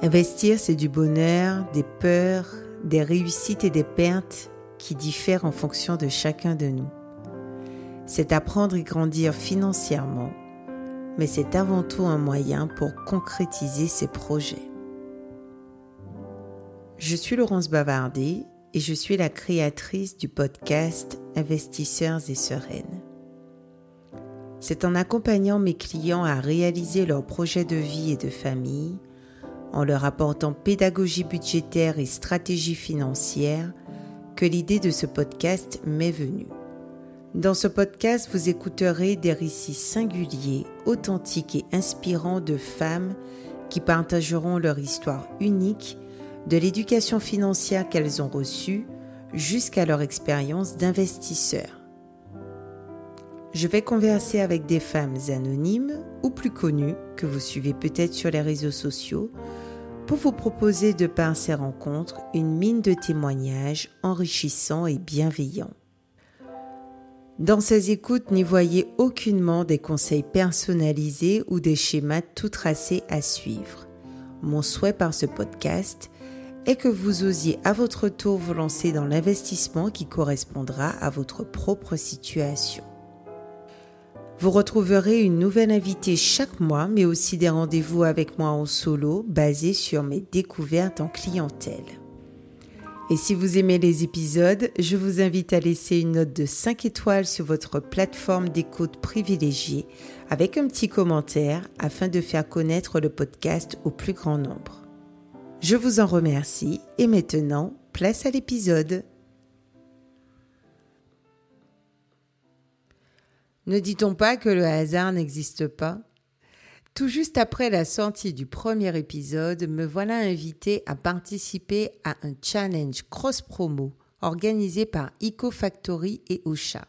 Investir, c'est du bonheur, des peurs, des réussites et des pertes qui diffèrent en fonction de chacun de nous. C'est apprendre et grandir financièrement, mais c'est avant tout un moyen pour concrétiser ses projets. Je suis Laurence Bavardet et je suis la créatrice du podcast Investisseurs et Sereines. C'est en accompagnant mes clients à réaliser leurs projets de vie et de famille en leur apportant pédagogie budgétaire et stratégie financière que l'idée de ce podcast m'est venue. Dans ce podcast, vous écouterez des récits singuliers, authentiques et inspirants de femmes qui partageront leur histoire unique de l'éducation financière qu'elles ont reçue jusqu'à leur expérience d'investisseur. Je vais converser avec des femmes anonymes ou plus connues que vous suivez peut-être sur les réseaux sociaux pour vous proposer de par ces rencontres une mine de témoignages enrichissants et bienveillants. Dans ces écoutes, n'y voyez aucunement des conseils personnalisés ou des schémas tout tracés à suivre. Mon souhait par ce podcast est que vous osiez à votre tour vous lancer dans l'investissement qui correspondra à votre propre situation. Vous retrouverez une nouvelle invitée chaque mois, mais aussi des rendez-vous avec moi en solo basés sur mes découvertes en clientèle. Et si vous aimez les épisodes, je vous invite à laisser une note de 5 étoiles sur votre plateforme d'écoute privilégiée avec un petit commentaire afin de faire connaître le podcast au plus grand nombre. Je vous en remercie et maintenant, place à l'épisode. Ne dit-on pas que le hasard n'existe pas? Tout juste après la sortie du premier épisode, me voilà invité à participer à un challenge cross-promo organisé par EcoFactory et Ocha.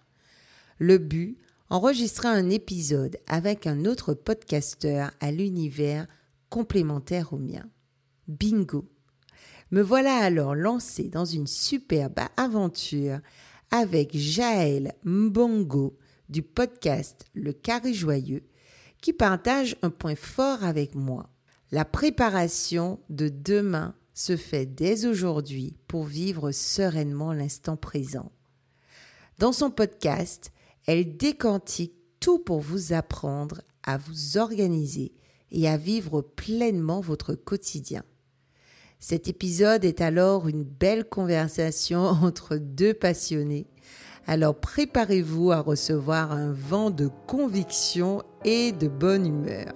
Le but, enregistrer un épisode avec un autre podcasteur à l'univers complémentaire au mien. Bingo Me voilà alors lancé dans une superbe aventure avec Jaël Mbongo, du podcast Le Carré Joyeux qui partage un point fort avec moi. La préparation de demain se fait dès aujourd'hui pour vivre sereinement l'instant présent. Dans son podcast, elle décantique tout pour vous apprendre à vous organiser et à vivre pleinement votre quotidien. Cet épisode est alors une belle conversation entre deux passionnés alors préparez-vous à recevoir un vent de conviction et de bonne humeur.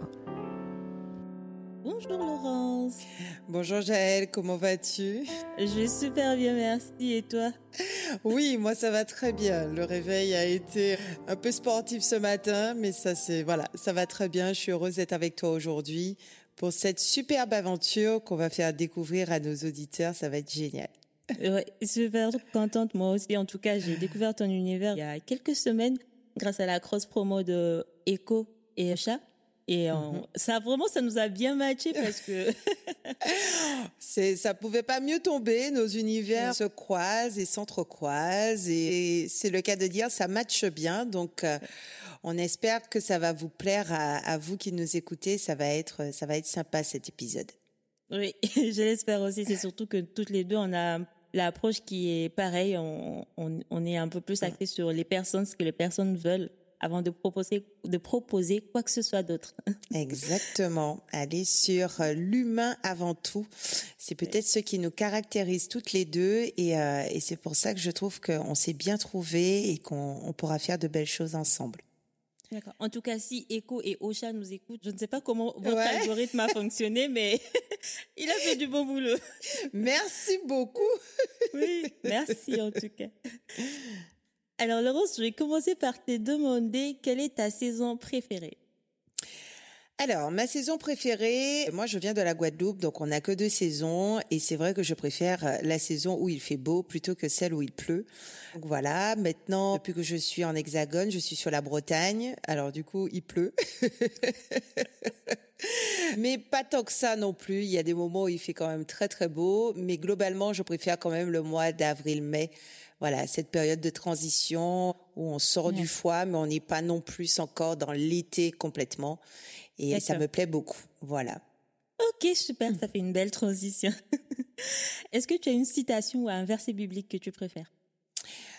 Bonjour Laurence. Bonjour Jaël, comment vas-tu? Je vais super bien, merci. Et toi? Oui, moi ça va très bien. Le réveil a été un peu sportif ce matin, mais ça c'est voilà, ça va très bien. Je suis heureuse d'être avec toi aujourd'hui pour cette superbe aventure qu'on va faire découvrir à nos auditeurs. Ça va être génial. Ouais, super contente moi aussi. En tout cas, j'ai découvert ton univers il y a quelques semaines grâce à la cross promo de Echo et Chat. Et mhm. ça vraiment, ça nous a bien matché parce que c'est, ça pouvait pas mieux tomber. Nos univers se croisent et s'entrecroisent et c'est le cas de dire, ça matche bien. Donc, euh, on espère que ça va vous plaire à, à, vous qui nous écoutez. Ça va être, ça va être sympa cet épisode. Oui, je l'espère aussi. C'est surtout que toutes les deux, on a l'approche qui est pareille. On, on, est un peu plus axé sur les personnes, ce que les personnes veulent avant de proposer, de proposer quoi que ce soit d'autre. Exactement. Aller sur euh, l'humain avant tout. C'est peut-être ce qui nous caractérise toutes les deux et, euh, et c'est pour ça que je trouve qu'on s'est bien trouvé et qu'on pourra faire de belles choses ensemble. En tout cas, si Echo et Ocha nous écoutent, je ne sais pas comment votre algorithme a fonctionné, mais il a fait du bon boulot. Merci beaucoup. oui, merci en tout cas. Alors Laurence, je vais commencer par te demander quelle est ta saison préférée? Alors, ma saison préférée, moi je viens de la Guadeloupe, donc on n'a que deux saisons, et c'est vrai que je préfère euh, la saison où il fait beau plutôt que celle où il pleut. Donc voilà, maintenant, depuis que je suis en hexagone, je suis sur la Bretagne, alors du coup il pleut. mais pas tant que ça non plus, il y a des moments où il fait quand même très très beau, mais globalement je préfère quand même le mois d'avril-mai voilà, cette période de transition où on sort du foie, mais on n'est pas non plus encore dans l'été complètement. Et ça me plaît beaucoup. Voilà. Ok, super, ça fait une belle transition. Est-ce que tu as une citation ou un verset biblique que tu préfères?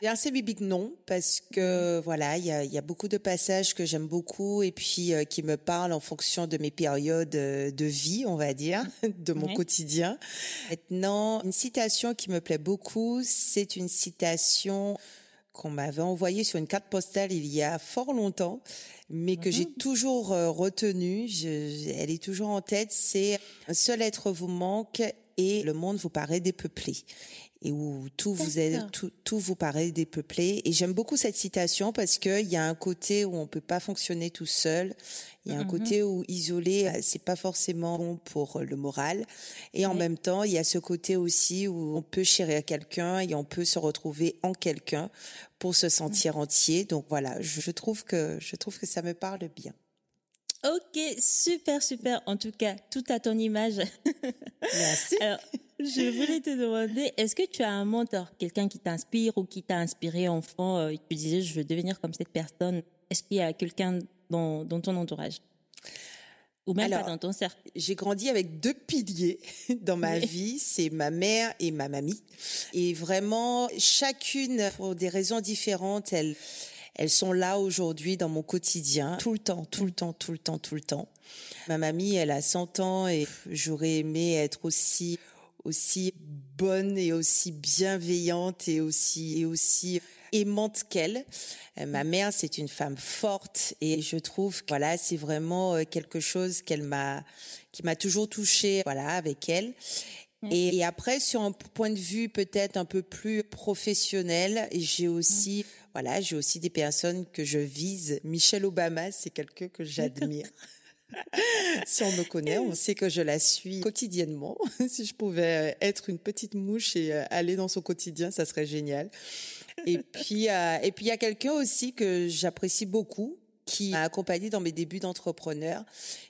Verset biblique, non, parce que voilà, il y a, y a, beaucoup de passages que j'aime beaucoup et puis euh, qui me parlent en fonction de mes périodes euh, de vie, on va dire, de mon quotidien. Maintenant, une citation qui me plaît beaucoup, c'est une citation qu'on m'avait envoyée sur une carte postale il y a fort longtemps, mais que j'ai toujours euh, retenue. Je, elle est toujours en tête. C'est un seul être vous manque et le monde vous paraît dépeuplé et où tout vous est, tout, tout, vous paraît dépeuplé. Et j'aime beaucoup cette citation parce qu'il y a un côté où on peut pas fonctionner tout seul. Il y a un mm -hmm. côté où isolé, c'est pas forcément bon pour le moral. Et en oui. même temps, il y a ce côté aussi où on peut chérir quelqu'un et on peut se retrouver en quelqu'un pour se sentir mm -hmm. entier. Donc voilà, je, je trouve que, je trouve que ça me parle bien. Ok, super, super. En tout cas, tout à ton image. Merci. Alors, je voulais te demander, est-ce que tu as un mentor, quelqu'un qui t'inspire ou qui t'a inspiré enfant euh, et tu disais, je veux devenir comme cette personne? Est-ce qu'il y a quelqu'un dans, dans, ton entourage? Ou même Alors, pas dans ton cercle? J'ai grandi avec deux piliers dans ma oui. vie, c'est ma mère et ma mamie. Et vraiment, chacune, pour des raisons différentes, elle elles sont là aujourd'hui dans mon quotidien, tout le temps, tout le temps, tout le temps, tout le temps. Ma mamie, elle a 100 ans et j'aurais aimé être aussi aussi bonne et aussi bienveillante et aussi et aussi aimante qu'elle. Ma mère, c'est une femme forte et je trouve que voilà, c'est vraiment euh, quelque chose qu'elle m'a qui m'a toujours touchée voilà avec elle. Et, et, après, sur un point de vue peut-être un peu plus professionnel, j'ai aussi, mmh. voilà, j'ai aussi des personnes que je vise. Michelle Obama, c'est quelqu'un que j'admire. si on me connaît, on sait que je la suis quotidiennement. si je pouvais euh, être une petite mouche et euh, aller dans son quotidien, ça serait génial. Et puis, euh, et puis il y a quelqu'un aussi que j'apprécie beaucoup, qui m'a accompagnée dans mes débuts d'entrepreneur,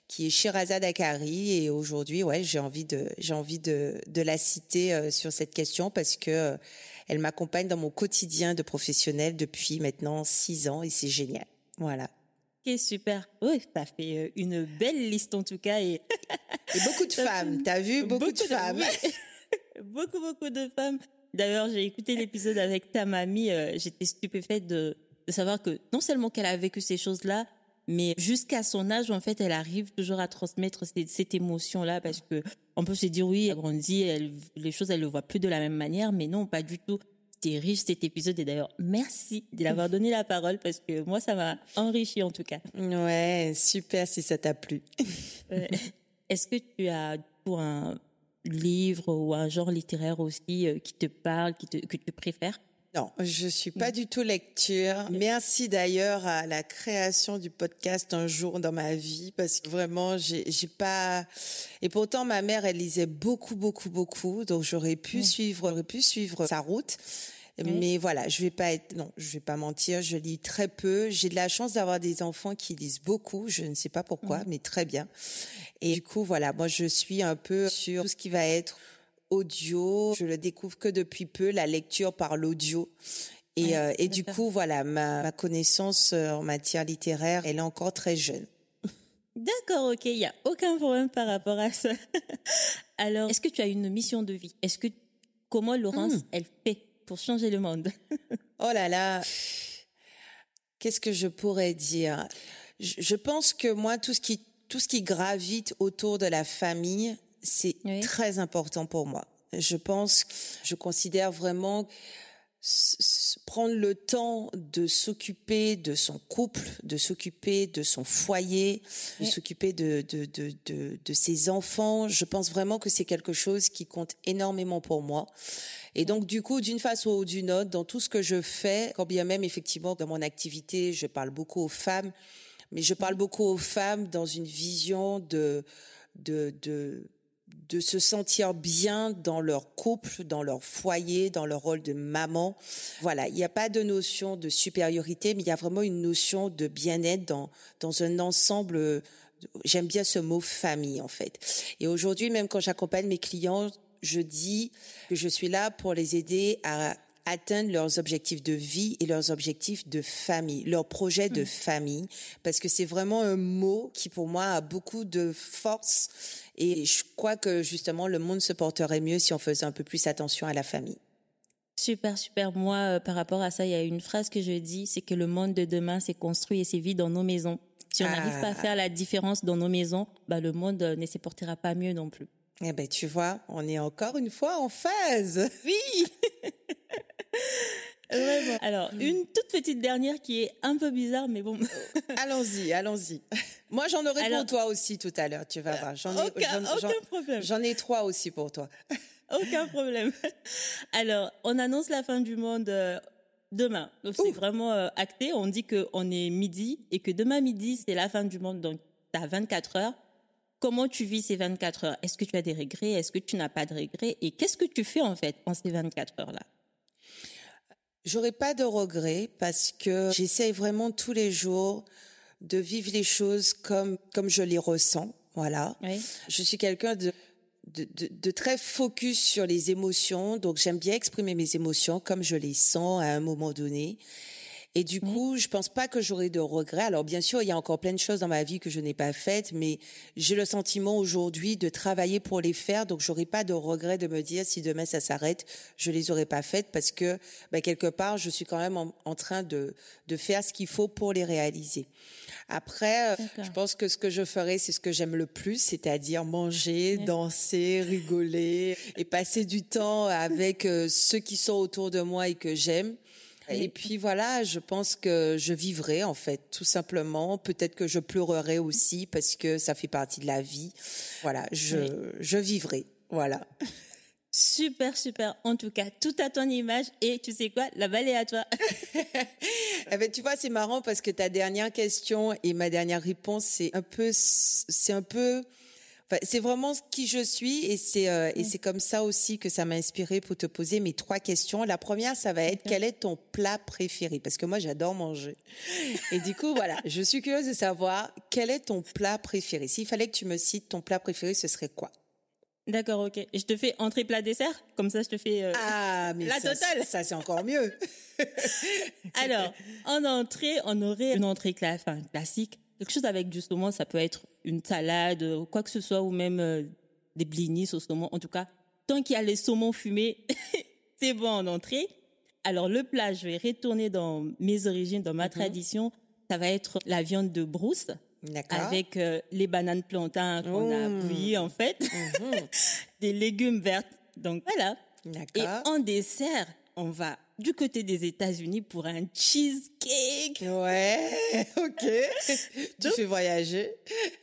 qui est Shirazad Akari. Et aujourd'hui, ouais, j'ai envie de, j'ai envie de, de la citer euh, sur cette question parce que euh, elle m'accompagne dans mon quotidien de professionnel depuis maintenant six ans et c'est génial. Voilà. Ok, super. Oui, t'as fait euh, une belle liste en tout cas. Et, et beaucoup de femmes, t'as vu? Beaucoup, beaucoup, de femmes. Beaucoup, beaucoup de femmes. D'ailleurs, j'ai écouté l'épisode avec ta mamie. Euh, J'étais stupéfaite de, de savoir que non seulement qu'elle a vécu ces choses-là, mais jusqu'à son âge, en fait, elle arrive toujours à transmettre cette, cette émotion-là parce que on peut se dire oui, elle grandit, elle, les choses, elle le voit plus de la même manière, mais non, pas du tout. C'était riche cet épisode et d'ailleurs, merci de l'avoir donné la parole parce que moi, ça m'a enrichi en tout cas. Ouais, super si ça t'a plu. Est-ce que tu as pour un livre ou un genre littéraire aussi euh, qui te parle, qui te, que tu préfères? Non, je suis pas du tout lecture. Merci d'ailleurs à la création du podcast un jour dans ma vie parce que vraiment j'ai pas et pourtant ma mère elle lisait beaucoup beaucoup beaucoup donc j'aurais pu oui. suivre j'aurais pu suivre sa route. Oui. Mais voilà, je vais pas être non, je vais pas mentir, je lis très peu. J'ai de la chance d'avoir des enfants qui lisent beaucoup, je ne sais pas pourquoi, oui. mais très bien. Et du coup voilà, moi je suis un peu sur tout ce qui va être audio. Je le découvre que depuis peu, la lecture par l'audio. Et, ouais, euh, et du coup, voilà, ma, ma connaissance euh, en matière littéraire, elle est encore très jeune. D'accord, ok, il n'y a aucun problème par rapport à ça. Alors, est-ce que tu as une mission de vie? Est-ce que comment Laurence, mmh. elle fait pour changer le monde? Oh là là, qu'est-ce que je pourrais dire? Je, je pense que moi, tout ce qui tout ce qui gravite autour de la famille, c'est oui. très important pour moi. Je pense, je considère vraiment prendre le temps de s'occuper de son couple, de s'occuper de son foyer, oui. de s'occuper de, de, de, de, de ses enfants. Je pense vraiment que c'est quelque chose qui compte énormément pour moi. Et donc, du coup, d'une façon ou d'une autre, dans tout ce que je fais, quand bien même, effectivement, dans mon activité, je parle beaucoup aux femmes, mais je parle beaucoup aux femmes dans une vision de, de, de, de se sentir bien dans leur couple, dans leur foyer, dans leur rôle de maman. Voilà, il n'y a pas de notion de supériorité, mais il y a vraiment une notion de bien-être dans, dans un ensemble. J'aime bien ce mot famille, en fait. Et aujourd'hui, même quand j'accompagne mes clients, je dis que je suis là pour les aider à atteindre leurs objectifs de vie et leurs objectifs de famille, leurs projets de mm. famille, parce que c'est vraiment un mot qui pour moi a beaucoup de force et je crois que justement le monde se porterait mieux si on faisait un peu plus attention à la famille. Super, super. Moi, euh, par rapport à ça, il y a une phrase que je dis, c'est que le monde de demain s'est construit et s'est vit dans nos maisons. Si on n'arrive pas à faire la différence dans nos maisons, bah, le monde euh, ne se portera pas mieux non plus. Eh ben, tu vois, on est encore une fois en phase. Oui. Alors, une toute petite dernière qui est un peu bizarre, mais bon. allons-y, allons-y. Moi, j'en aurai pour toi aussi tout à l'heure, tu vas voir. J'en ai, aucun, problème. J'en ai trois aussi pour toi. aucun problème. Alors, on annonce la fin du monde euh, demain. Donc, c'est vraiment euh, acté. On dit qu'on est midi et que demain midi, c'est la fin du monde. Donc, tu as 24 heures comment tu vis ces 24 heures? Est-ce que tu as des regrets? Est-ce que tu n'as pas de regrets? Et qu'est-ce que tu fais en fait en ces 24 heures-là? J'aurais pas de regrets parce que j'essaye vraiment tous les jours de vivre les choses comme comme je les ressens. Voilà. Je suis quelqu'un de de, de, de, très focus sur les émotions, donc j'aime bien exprimer mes émotions comme je les sens à un moment donné. Et du coup, je pense pas que j'aurai de regrets. Alors bien sûr, il y a encore plein de choses dans ma vie que je n'ai pas faites, mais j'ai le sentiment aujourd'hui de travailler pour les faire. Donc j'aurai pas de regrets de me dire si demain ça s'arrête, je les aurais pas faites parce que bah, quelque part, je suis quand même en, train de de faire ce qu'il faut pour les réaliser. Après, euh, je pense que ce que je ferai, c'est ce que j'aime le plus, c'est-à-dire manger, danser, rigoler et passer du temps avec euh, ceux qui sont autour de moi et que j'aime. Et puis voilà, je pense que je vivrai en fait, tout simplement. Peut-être que je pleurerai aussi parce que ça fait partie de la vie. Voilà, je, je vivrai. Voilà. Super, super. En tout cas, tout à ton image. Et tu sais quoi? La balle est à toi. eh ben, tu vois, c'est marrant parce que ta dernière question et ma dernière réponse, c'est un peu, c'est un peu c'est vraiment qui je suis et c'est euh, et c'est comme ça aussi que ça m'a inspiré pour te poser mes trois questions. La première, ça va être quel est ton plat préféré? Parce que moi, j'adore manger. Et du coup, voilà, je suis curieuse de savoir quel est ton plat préféré. S'il fallait que tu me cites ton plat préféré, ce serait quoi? D'accord, ok. Et je te fais entrée plat dessert, comme ça je te fais euh, ah, mais la totale. Ça c'est encore mieux. Alors, en entrée, on aurait une entrée classique quelque chose avec du saumon, ça peut être une salade, ou quoi que ce soit, ou même euh, des blinis au saumon. En tout cas, tant qu'il y a les saumons fumés, c'est bon en entrée. Alors le plat, je vais retourner dans mes origines, dans ma mhm. tradition. Ça va être la viande de brousse avec euh, les bananes plantains qu'on a mmh. bouillies en fait, mhm. des légumes verts. Donc voilà. Et en dessert, on va du côté des États-Unis pour un cheesecake. Ouais, ok. tu fais voyager.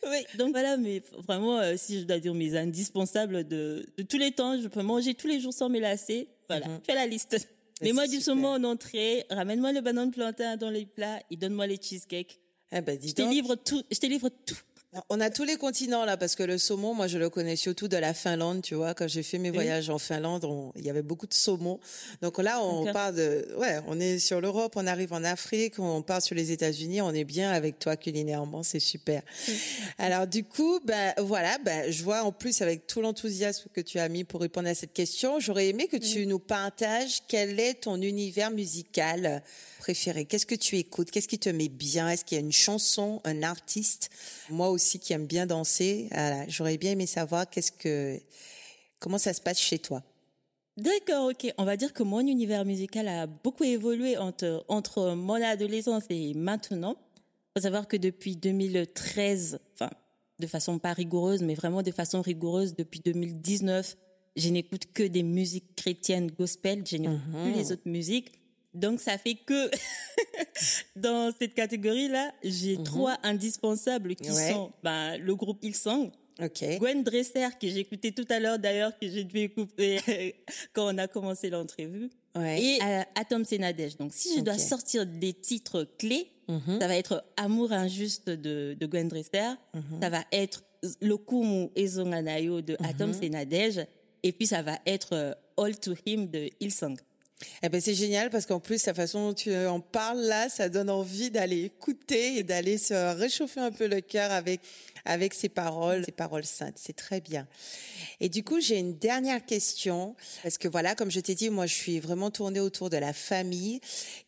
Oui, donc voilà, mais vraiment, euh, si je dois dire mes indispensables de, de, tous les temps, je peux manger tous les jours sans me lasser. Voilà, mhm. fais la liste. Mets-moi du saumon en entrée, ramène-moi le banane plantain dans les plats et donne-moi les cheesecakes. Eh ben, dis je te livre tout, je te livre tout. On a tous les continents là parce que le saumon, moi je le connais surtout de la Finlande, tu vois. Quand j'ai fait mes voyages en Finlande, il y avait beaucoup de saumon. Donc là, on part de, ouais, on est sur l'Europe, on arrive en Afrique, on part sur les États-Unis, on est bien avec toi culinairement, c'est super. Alors du coup, ben voilà, ben je vois en plus avec tout l'enthousiasme que tu as mis pour répondre à cette question, j'aurais aimé que tu nous partages quel est ton univers musical préféré. Qu'est-ce que tu écoutes? Qu'est-ce qui te met bien? Est-ce qu'il y a une chanson, un artiste? Moi aussi qui aime bien danser, j'aurais bien aimé savoir qu'est-ce que comment ça se passe chez toi. D'accord, ok. On va dire que mon univers musical a beaucoup évolué entre, entre mon adolescence et maintenant. Il faut savoir que depuis 2013, enfin, de façon pas rigoureuse, mais vraiment de façon rigoureuse, depuis 2019, je n'écoute que des musiques chrétiennes gospel, je n'écoute plus mhm. les autres musiques. Donc ça fait que dans cette catégorie-là, j'ai mhm. trois indispensables qui sont ben, le groupe Ilsang, okay. Gwen Dresser que j'ai écouté tout à l'heure d'ailleurs que j'ai dû écouter quand on a commencé l'entrevue et euh, Atom Senadej. Donc si je dois sortir des titres clés, mhm. ça va être Amour injuste de, de Gwen Dresser, mhm. ça va être Lokumu Ezonganayo de Atom Senadej et puis ça va être euh, All to Him de Ilsang. Eh ben c'est génial parce qu'en plus la façon dont tu en parles là, ça donne envie d'aller écouter et d'aller se réchauffer un peu le cœur avec avec ses paroles, ses paroles saintes. C'est très bien. Et du coup, j'ai une dernière question parce que voilà, comme je t'ai dit, moi, je suis vraiment tournée autour de la famille.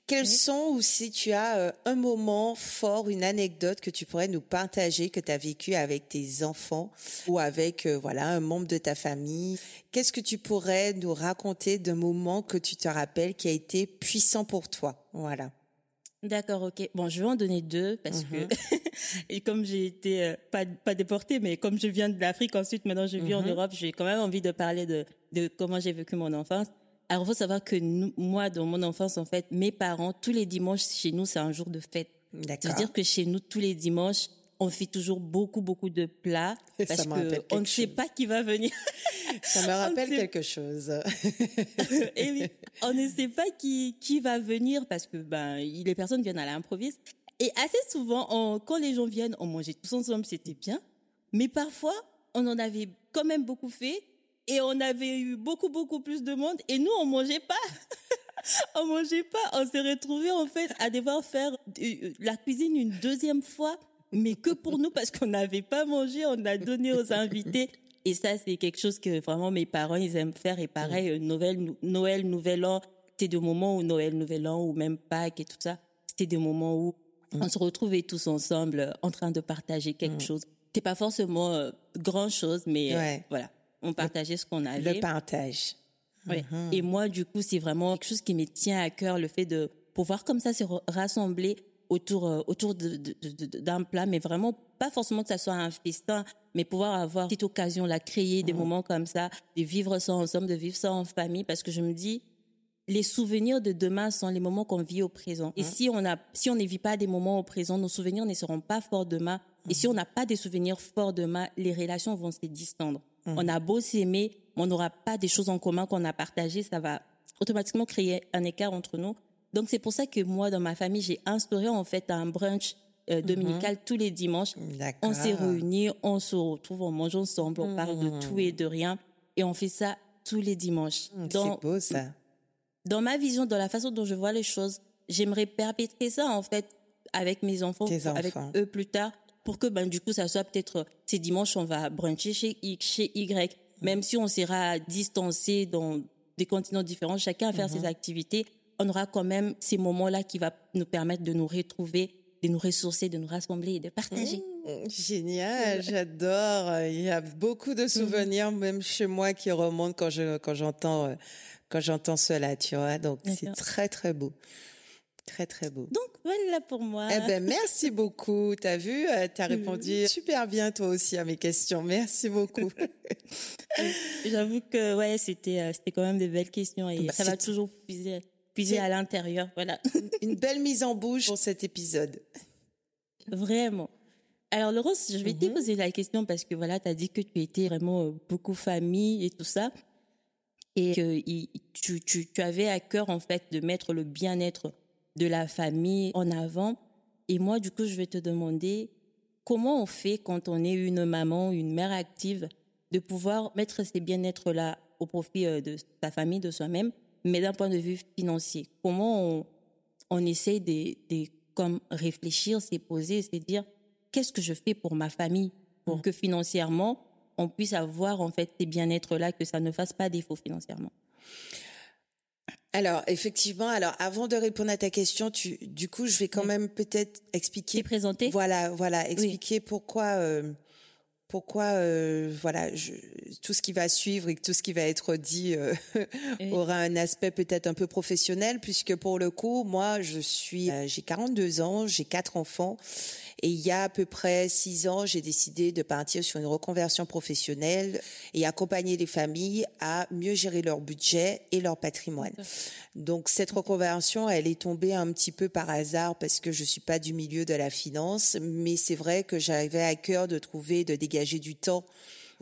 Quels sont ou si tu as euh, un moment fort, une anecdote que tu pourrais nous partager que tu as vécu avec tes enfants ou avec euh, voilà un membre de ta famille? Qu'est-ce que tu pourrais nous raconter d'un moment que tu te rappelles qui a été puissant pour toi? Voilà. D'accord, ok. Bon, je vais en donner deux parce que mhm. et comme j'ai été euh, pas pas déportée, mais comme je viens de l'Afrique, ensuite maintenant je vis en mhm. Europe, j'ai quand même envie de parler de de comment j'ai vécu mon enfance. Alors, il faut savoir que moi, dans mon enfance, en fait, mes parents, tous les dimanches chez nous, c'est un jour de fête. C'est-à-dire que chez nous, tous les dimanches, on fait toujours beaucoup, beaucoup de plats parce qu'on ne sait pas qui va venir. Ça me rappelle quelque chose. Et oui, on ne sait pas qui, qui va venir parce que ben, les personnes viennent à l'improviste. Et assez souvent, quand les gens viennent, on mangeait tous ensemble, c'était bien. Mais parfois, on en avait quand même beaucoup fait et on avait eu beaucoup, beaucoup plus de monde et nous, on mangeait pas. on mangeait pas. On s'est retrouvés, en fait, à devoir faire la cuisine une deuxième fois mais que pour nous parce qu'on n'avait pas mangé, on a donné aux invités. Et ça, c'est quelque chose que vraiment mes parents, ils aiment faire. Et pareil, euh, Noël, Noël, Nouvel An, c'était des moments où Noël, Nouvel An, ou même Pâques et tout ça, c'était des moments où on se retrouvait tous ensemble euh, en train de partager quelque chose. C'était pas forcément euh, grand chose, mais voilà, on partageait ce qu'on avait. Le partage. Oui. Mm-hmm. Et moi, du coup, c'est vraiment quelque chose qui me tient à cœur, le fait de pouvoir comme ça se rassembler autour euh, autour d'un plat, mais vraiment pas forcément que ça soit un festin, mais pouvoir avoir cette occasion là, créer des mmh. moments comme ça, de vivre ça ensemble, de vivre ça en famille, parce que je me dis, les souvenirs de demain sont les moments qu'on vit au présent. Et mmh. si on a, si on ne vit pas des moments au présent, nos souvenirs ne seront pas forts demain. Et si mmh. on n'a pas des souvenirs forts demain, les relations vont se distendre. On a beau s'aimer, mais on n'aura pas des choses en commun qu'on a partagées, ça va automatiquement créer un écart entre nous. Donc c'est pour ça que moi, dans ma famille, j'ai instauré en fait un brunch euh, mhm. dominical tous les dimanches. On s'est réunis, on se retrouve, on mange ensemble, on parle de tout et de rien, et on fait ça tous les dimanches. Mm, c'est beau ça. Dans ma vision, dans la façon dont je vois les choses, j'aimerais perpétrer ça en fait avec mes enfants, avec eux plus tard, pour que ben du coup ça soit peut-être ces dimanches on va bruncher chez X, chez Y, même si on sera distancé dans des continents différents, chacun à faire ses mhm. activités on aura quand même ces moments-là qui va nous permettre de nous retrouver, de nous ressourcer, de nous rassembler et de partager. Mmh, génial, j'adore. Il y a beaucoup de souvenirs, même chez moi, qui remontent quand je quand j'entends euh, quand j'entends cela, tu vois. Donc c'est très très beau. Très, très beau. Donc, voilà pour moi. Eh ben, merci beaucoup. T'as vu, euh, t'as répondu super bien, toi aussi, à mes questions. Merci beaucoup. J'avoue que, ouais, c'était, euh, c'était quand même des belles questions et bah, ça va toujours puiser puiser à l'intérieur. Voilà. Une belle mise en bouche pour cet épisode. Vraiment. Alors, Laurence, je vais te mhm. poser la question parce que voilà, tu as dit que tu étais vraiment euh, beaucoup famille et tout ça. Et que tu, tu, tu avais à cœur, en fait, de mettre le bien-être de la famille en avant. Et moi, du coup, je vais te demander comment on fait quand on est une maman, une mère active, de pouvoir mettre ces bien-être-là au profit euh, de sa famille, de soi-même, mais d'un point de vue financier. Comment on, on essaie de, de comme réfléchir, se poser, se dire qu'est-ce que je fais pour ma famille? Pour que financièrement on puisse avoir en fait ces bien-être là, que ça ne fasse pas défaut financièrement. Alors effectivement, alors avant de répondre à ta question, tu, du coup, je vais quand même peut-être expliquer. présenter. Voilà, voilà, expliquer pourquoi. Euh, pourquoi euh, voilà je, tout ce qui va suivre et tout ce qui va être dit euh, aura un aspect peut-être un peu professionnel puisque pour le coup moi je suis euh, j'ai 42 ans j'ai quatre enfants et il y a à peu près six ans, j'ai décidé de partir sur une reconversion professionnelle et accompagner les familles à mieux gérer leur budget et leur patrimoine. Donc cette reconversion, elle est tombée un petit peu par hasard parce que je suis pas du milieu de la finance, mais c'est vrai que j'avais à cœur de trouver, de dégager du temps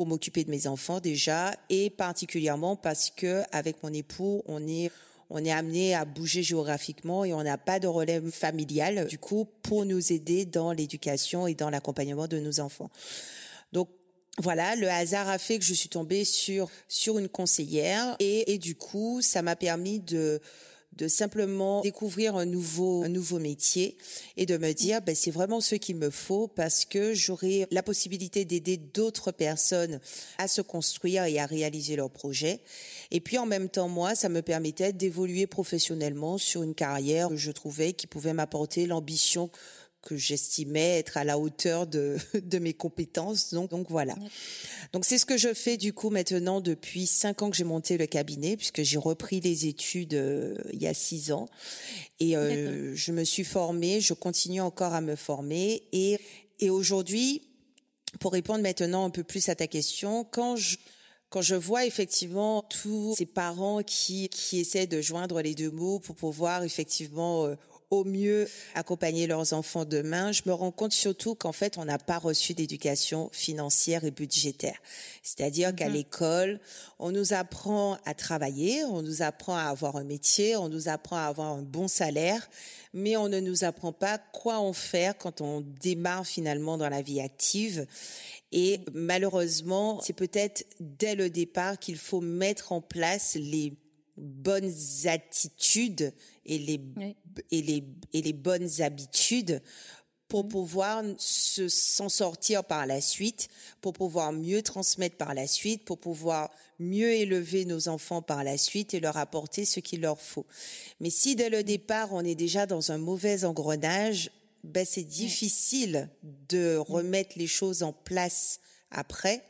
m'occuper de mes enfants déjà et particulièrement parce que avec mon époux, on est on est amené à bouger géographiquement et on n'a pas de relais familial, du coup, pour nous aider dans l'éducation et dans l'accompagnement de nos enfants. Donc, voilà, le hasard a fait que je suis tombée sur sur une conseillère et, et du coup, ça m'a permis de de simplement découvrir un nouveau, un nouveau métier et de me dire, ben, c'est vraiment ce qu'il me faut parce que j'aurai la possibilité d'aider d'autres personnes à se construire et à réaliser leurs projets. Et puis en même temps, moi, ça me permettait d'évoluer professionnellement sur une carrière que je trouvais qui pouvait m'apporter l'ambition que j'estimais être à la hauteur de, de mes compétences. Donc, donc voilà. Donc c'est ce que je fais du coup maintenant depuis cinq ans que j'ai monté le cabinet, puisque j'ai repris les études euh, il y a six ans. Et euh, je me suis formée, je continue encore à me former. Et, et aujourd'hui, pour répondre maintenant un peu plus à ta question, quand je quand je vois effectivement tous ces parents qui qui essaient de joindre les deux mots pour pouvoir effectivement euh, au mieux accompagner leurs enfants demain, je me rends compte surtout qu'en fait, on n'a pas reçu d'éducation financière et budgétaire. C'est-à-dire qu'à mhm. l'école, on nous apprend à travailler, on nous apprend à avoir un métier, on nous apprend à avoir un bon salaire, mais on ne nous apprend pas quoi en faire quand on démarre finalement dans la vie active. Et malheureusement, c'est peut-être dès le départ qu'il faut mettre en place les bonnes attitudes et les, et les, et les bonnes habitudes pour mmh. pouvoir se, s'en sortir par la suite, pour pouvoir mieux transmettre par la suite, pour pouvoir mieux élever nos enfants par la suite et leur apporter ce qu'il leur faut. Mais si dès le départ on est déjà dans un mauvais engrenage, ben c'est difficile de mmh. remettre les choses en place après.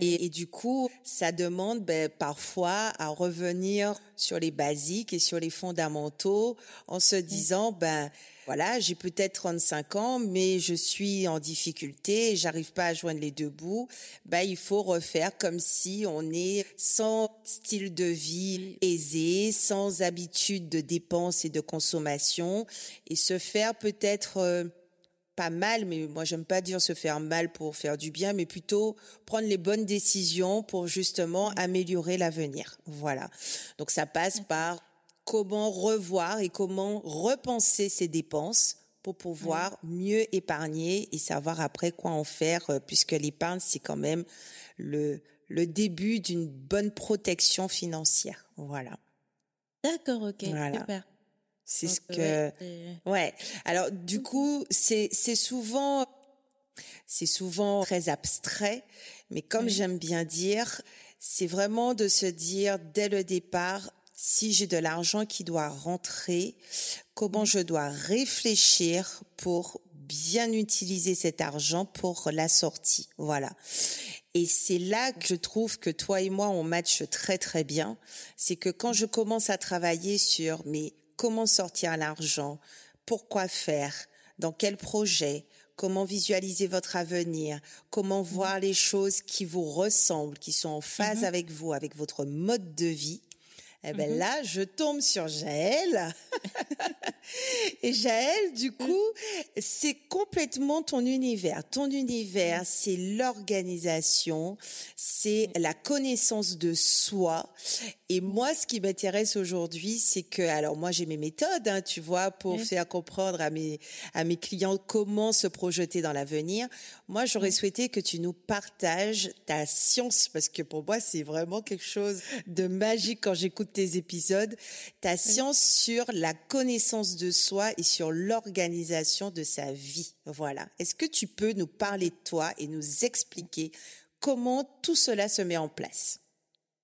Et, du coup, ça demande ben, parfois à revenir sur les basiques et sur les fondamentaux en se disant, ben voilà, j'ai peut-être 35 ans, mais je suis en difficulté, j'arrive pas à joindre les deux bouts. Ben il faut refaire comme si on est sans style de vie aisé, sans habitude de dépenses et de consommation, et se faire peut-être euh, pas mal, mais moi j'aime pas dire se faire mal pour faire du bien, mais plutôt prendre les bonnes décisions pour justement améliorer l'avenir. Voilà. Donc ça passe par comment revoir et comment repenser ses dépenses pour pouvoir mieux épargner et savoir après quoi en faire, euh, puisque l'épargne c'est quand même le le début d'une bonne protection financière. Voilà. D'accord, ok, super. C'est ce que. Ouais. Alors du coup, c'est c'est souvent c'est souvent très abstrait, mais comme j'aime bien dire, c'est vraiment de se dire dès le départ si j'ai de l'argent qui doit rentrer, comment je dois réfléchir pour bien utiliser cet argent pour la sortie. Voilà. Et c'est là que je trouve que toi et moi, on match très très bien. C'est que quand je commence à travailler sur mes comment sortir l'argent, pourquoi faire, dans quel projet, comment visualiser votre avenir, comment mhm. voir les choses qui vous ressemblent, qui sont en phase mhm. avec vous, avec votre mode de vie. Eh ben mhm. là, je tombe sur Jaël. et Jaël, du coup, c'est complètement ton univers. Ton univers, c'est l'organisation, c'est la connaissance de soi. Et moi, ce qui m'intéresse aujourd'hui, c'est que, alors moi, j'ai mes méthodes, hein, tu vois, pour faire comprendre à mes à mes clients comment se projeter dans l'avenir. Moi, j'aurais souhaité que tu nous partages ta science, parce que pour moi, c'est vraiment quelque chose de magique quand j'écoute tes épisodes. Ta science sur la connaissance de soi et sur l'organisation de sa vie. Voilà. Est-ce que tu peux nous parler de toi et nous expliquer comment tout cela se met en place?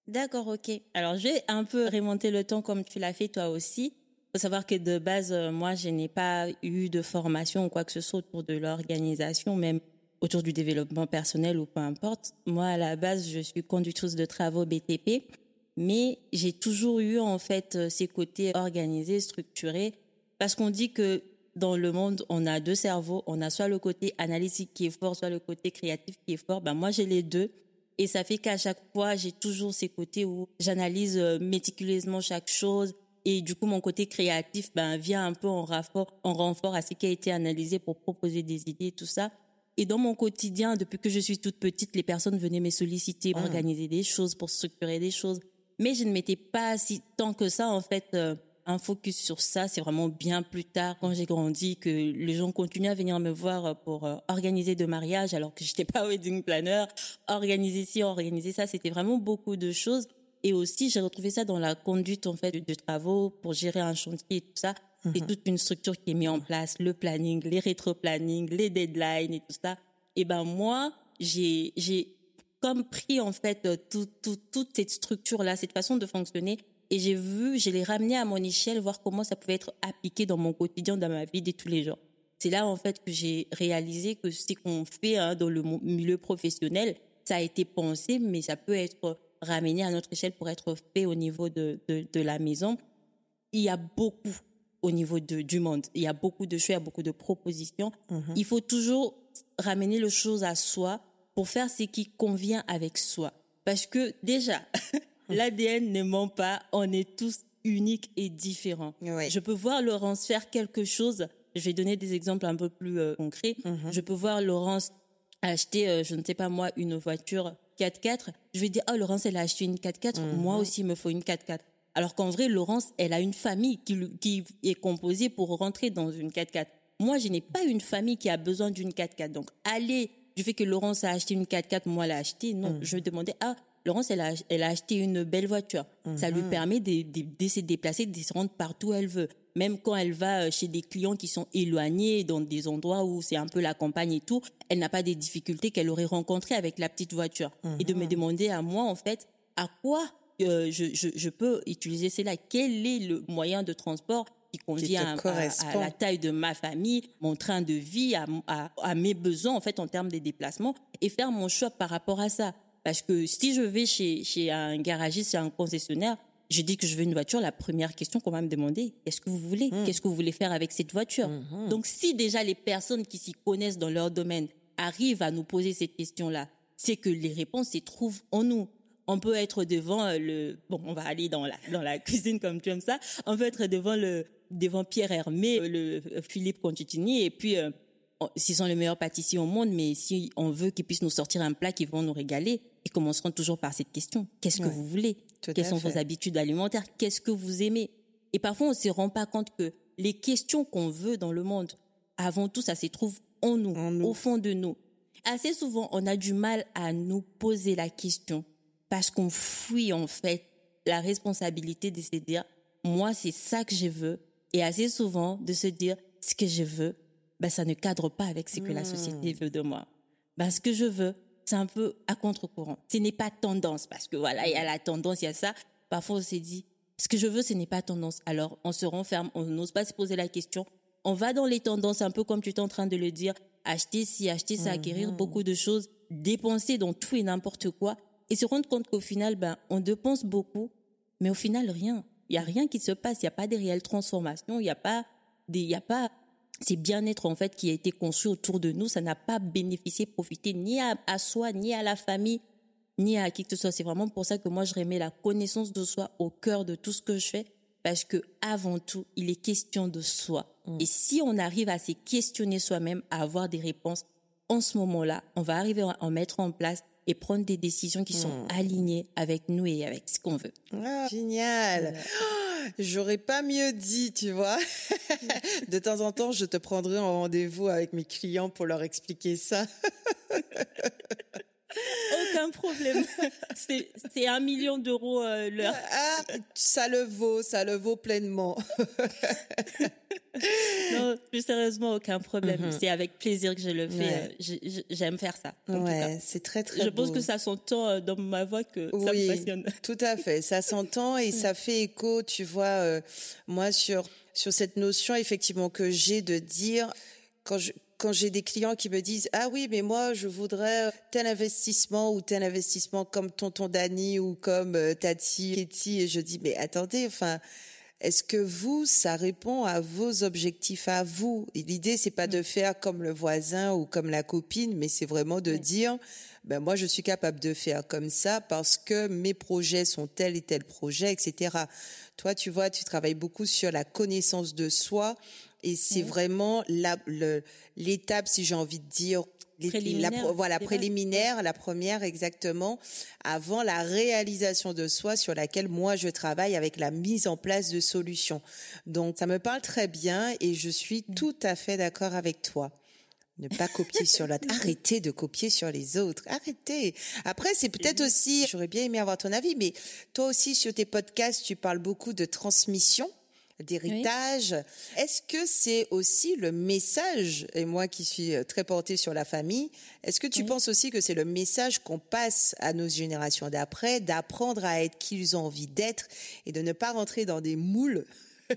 D'accord, ok. Alors, je vais un peu remonter le temps comme tu l'as fait toi aussi. Il faut savoir que de base, euh, moi, je n'ai pas eu de formation ou quoi que ce soit autour de l'organisation, même autour du développement personnel ou peu importe. Moi, à la base, je suis conductrice de travaux BTP, mais j'ai toujours eu en fait euh, ces côtés organisés, structurés, parce qu'on dit que dans le monde, on a deux cerveaux. On a soit le côté analytique qui est fort, soit le côté créatif qui est fort. Ben moi, j'ai les deux. Et ça fait qu'à chaque fois, j'ai toujours ces côtés où j'analyse euh, méticuleusement chaque chose. Et du coup, mon côté créatif ben, vient un peu en renfort, en renfort à ce qui a été analysé pour proposer des idées, tout ça. Et dans mon quotidien, depuis que je suis toute petite, les personnes venaient me solliciter pour ah. organiser des choses, pour structurer des choses. Mais je ne m'étais pas si tant que ça, en fait, euh, un focus sur ça. C'est vraiment bien plus tard, quand j'ai grandi, que les gens continuaient à venir me voir pour euh, organiser de mariage, alors que j'étais pas wedding planner. Organiser ci, organiser ça, c'était vraiment beaucoup de choses. Et aussi, j'ai retrouvé ça dans la conduite en fait de, travaux pour gérer un chantier et tout ça. C'est mhm. toute une structure qui est mise en place, le planning, les rétro-planning, les deadlines et tout ça. Et ben moi, j'ai j'ai comme pris en fait tout, tout, toute cette structure là, cette façon de fonctionner et j'ai vu, je l'ai ramené à mon échelle, voir comment ça pouvait être appliqué dans mon quotidien, dans ma vie de tous les jours. C'est là en fait que j'ai réalisé que ce qu'on fait hein, dans le milieu professionnel, ça a été pensé, mais ça peut être ramené à notre échelle pour être fait au niveau de, de, de la maison. Il y a beaucoup au niveau de, du monde. Il y a beaucoup de choix, il y a beaucoup de propositions. Mhm. Il faut toujours ramener les choses à soi pour faire ce qui convient avec soi. Parce que déjà, l'ADN ne ment pas, on est tous uniques et différents. Je peux voir Laurence faire quelque chose, je vais donner des exemples un peu plus euh, concrets. Mhm. Je peux voir Laurence acheter, euh, je ne sais pas moi, une voiture 4x4. Je vais dire, oh Laurence, elle a acheté une 4x4, mhm. moi aussi il me faut une 4x4. Alors qu'en vrai, Laurence, elle a une famille qui, qui est composée pour rentrer dans une 4x4. Moi, je n'ai pas une famille qui a besoin d'une 4x4. Donc, aller du fait que Laurence a acheté une 4x4, moi, elle a acheté, non. Mhm. Je demandais, ah, Laurence, elle a, elle a acheté une belle voiture. Ça lui mhm. permet de, de, se déplacer, de se rendre partout où elle veut. Même quand elle va euh, chez des clients qui sont éloignés, dans des endroits où c'est un peu la campagne et tout, elle n'a pas des difficultés qu'elle aurait rencontrées avec la petite voiture. Et de me mhm. demander à moi, en fait, à quoi euh, je, je, je, peux utiliser cela? Quel est le moyen de transport qui convient à, la taille de ma famille, mon train de vie, à, à, à, mes besoins en fait en termes de déplacements et faire mon choix par rapport à ça? Parce que si je vais chez, chez un garagiste, chez un concessionnaire, je dis que je veux une voiture, la première question qu'on va me demander, qu'est-ce que vous voulez? Hmm. Qu'est-ce que vous voulez faire avec cette voiture? Hmm, hmm. Donc si déjà les personnes qui s'y connaissent dans leur domaine arrivent à nous poser cette question-là, c'est que les réponses se trouvent en nous. On peut être devant le bon, on va aller dans la dans la cuisine comme tu aimes ça. On peut être devant le devant Pierre Hermé, le Philippe Conticini et puis euh, s'ils sont les meilleurs pâtissiers au monde, mais si on veut qu'ils puissent nous sortir un plat qui vont nous régaler, ils commenceront toujours par cette question. Qu'est-ce que vous voulez? Quelles sont vos habitudes alimentaires? Qu'est-ce que vous aimez? Et parfois, on ne se rend pas compte que les questions qu'on veut dans le monde, avant tout, ça se trouve en nous, au fond de nous. Assez souvent, on a du mal à nous poser la question parce qu'on fuit en fait la responsabilité de se dire, moi, c'est ça que je veux. Et assez souvent, de se dire, ce que je veux, ben, ça ne cadre pas avec ce que la société hmm. veut de moi. Ben, ce que je veux, c'est un peu à contre-courant. Ce n'est pas tendance, parce que voilà, il y a la tendance, il y a ça. Parfois, on s'est dit, ce que je veux, ce n'est pas tendance. Alors, on se renferme, on n'ose pas se poser la question. On va dans les tendances, un peu comme tu es en train de le dire, acheter ci, acheter ça, acquérir hmm. beaucoup de choses, dépenser dans tout et n'importe quoi, et se rendre compte qu'au final, ben, on dépense beaucoup, mais au final, rien. Il y a rien qui se passe. Il n'y a pas de réelles transformations. Il n'y a pas des, il y a pas c'est bien-être en fait qui a été conçu autour de nous, ça n'a pas bénéficié, profité ni à, soi, ni à la famille, ni à qui que ce soit. C'est vraiment pour ça que moi je remets la connaissance de soi au cœur de tout ce que je fais, parce que avant tout, il est question de soi. Mm. Et si on arrive à se questionner soi-même, à avoir des réponses, en ce moment-là, on va arriver à en mettre en place et prendre des décisions qui sont mm. alignées avec nous et avec ce qu'on veut. Ah, génial. J'aurais pas mieux dit, tu vois. de temps en temps, je te prendrai en rendez-vous avec mes clients pour leur expliquer ça. Aucun problème. C'est un million d'euros euh, l'heure. Ah, ça le vaut, ça le vaut pleinement. non, plus sérieusement, aucun problème. Mhm. C'est avec plaisir que je le fais. J'aime faire ça. Ouais, c'est très très Je pense que ça s'entend euh, dans ma voix que ça me passionne. Tout à fait, ça s'entend et ça fait écho, tu vois, euh, moi sur sur cette notion effectivement que j'ai de dire quand je quand j'ai des clients qui me disent ah oui mais moi je voudrais tel investissement ou tel investissement comme tonton Dani ou comme euh, Tati Ketty et je dis mais attendez enfin est-ce que vous, ça répond à vos objectifs à vous? L'idée, c'est pas de mm. faire comme le voisin ou comme la copine, mais c'est vraiment de dire, ben moi, je suis capable de faire comme ça parce que mes projets sont tel et tel projet, etc. Toi, tu vois, tu travailles beaucoup sur la connaissance de soi et c'est vraiment l'étape, si j'ai envie de dire, préliminaire, la, voilà, préliminaire, la première exactement, avant la réalisation de soi sur laquelle moi je travaille avec la mise en place de solutions. Donc ça me parle très bien et je suis mm. tout à fait d'accord avec toi. Ne pas copier sur l'autre. Arrêtez de copier sur les autres. Arrêtez. Après, c'est peut-être aussi, j'aurais bien aimé avoir ton avis, mais toi aussi, sur tes podcasts, tu parles beaucoup de transmission d'héritage. Est-ce que c'est aussi le message, et moi qui suis euh, très portée sur la famille, est-ce que tu penses aussi que c'est le message qu'on passe à nos générations d'après, d'apprendre à être qui ils ont envie d'être et de ne pas rentrer dans des moules?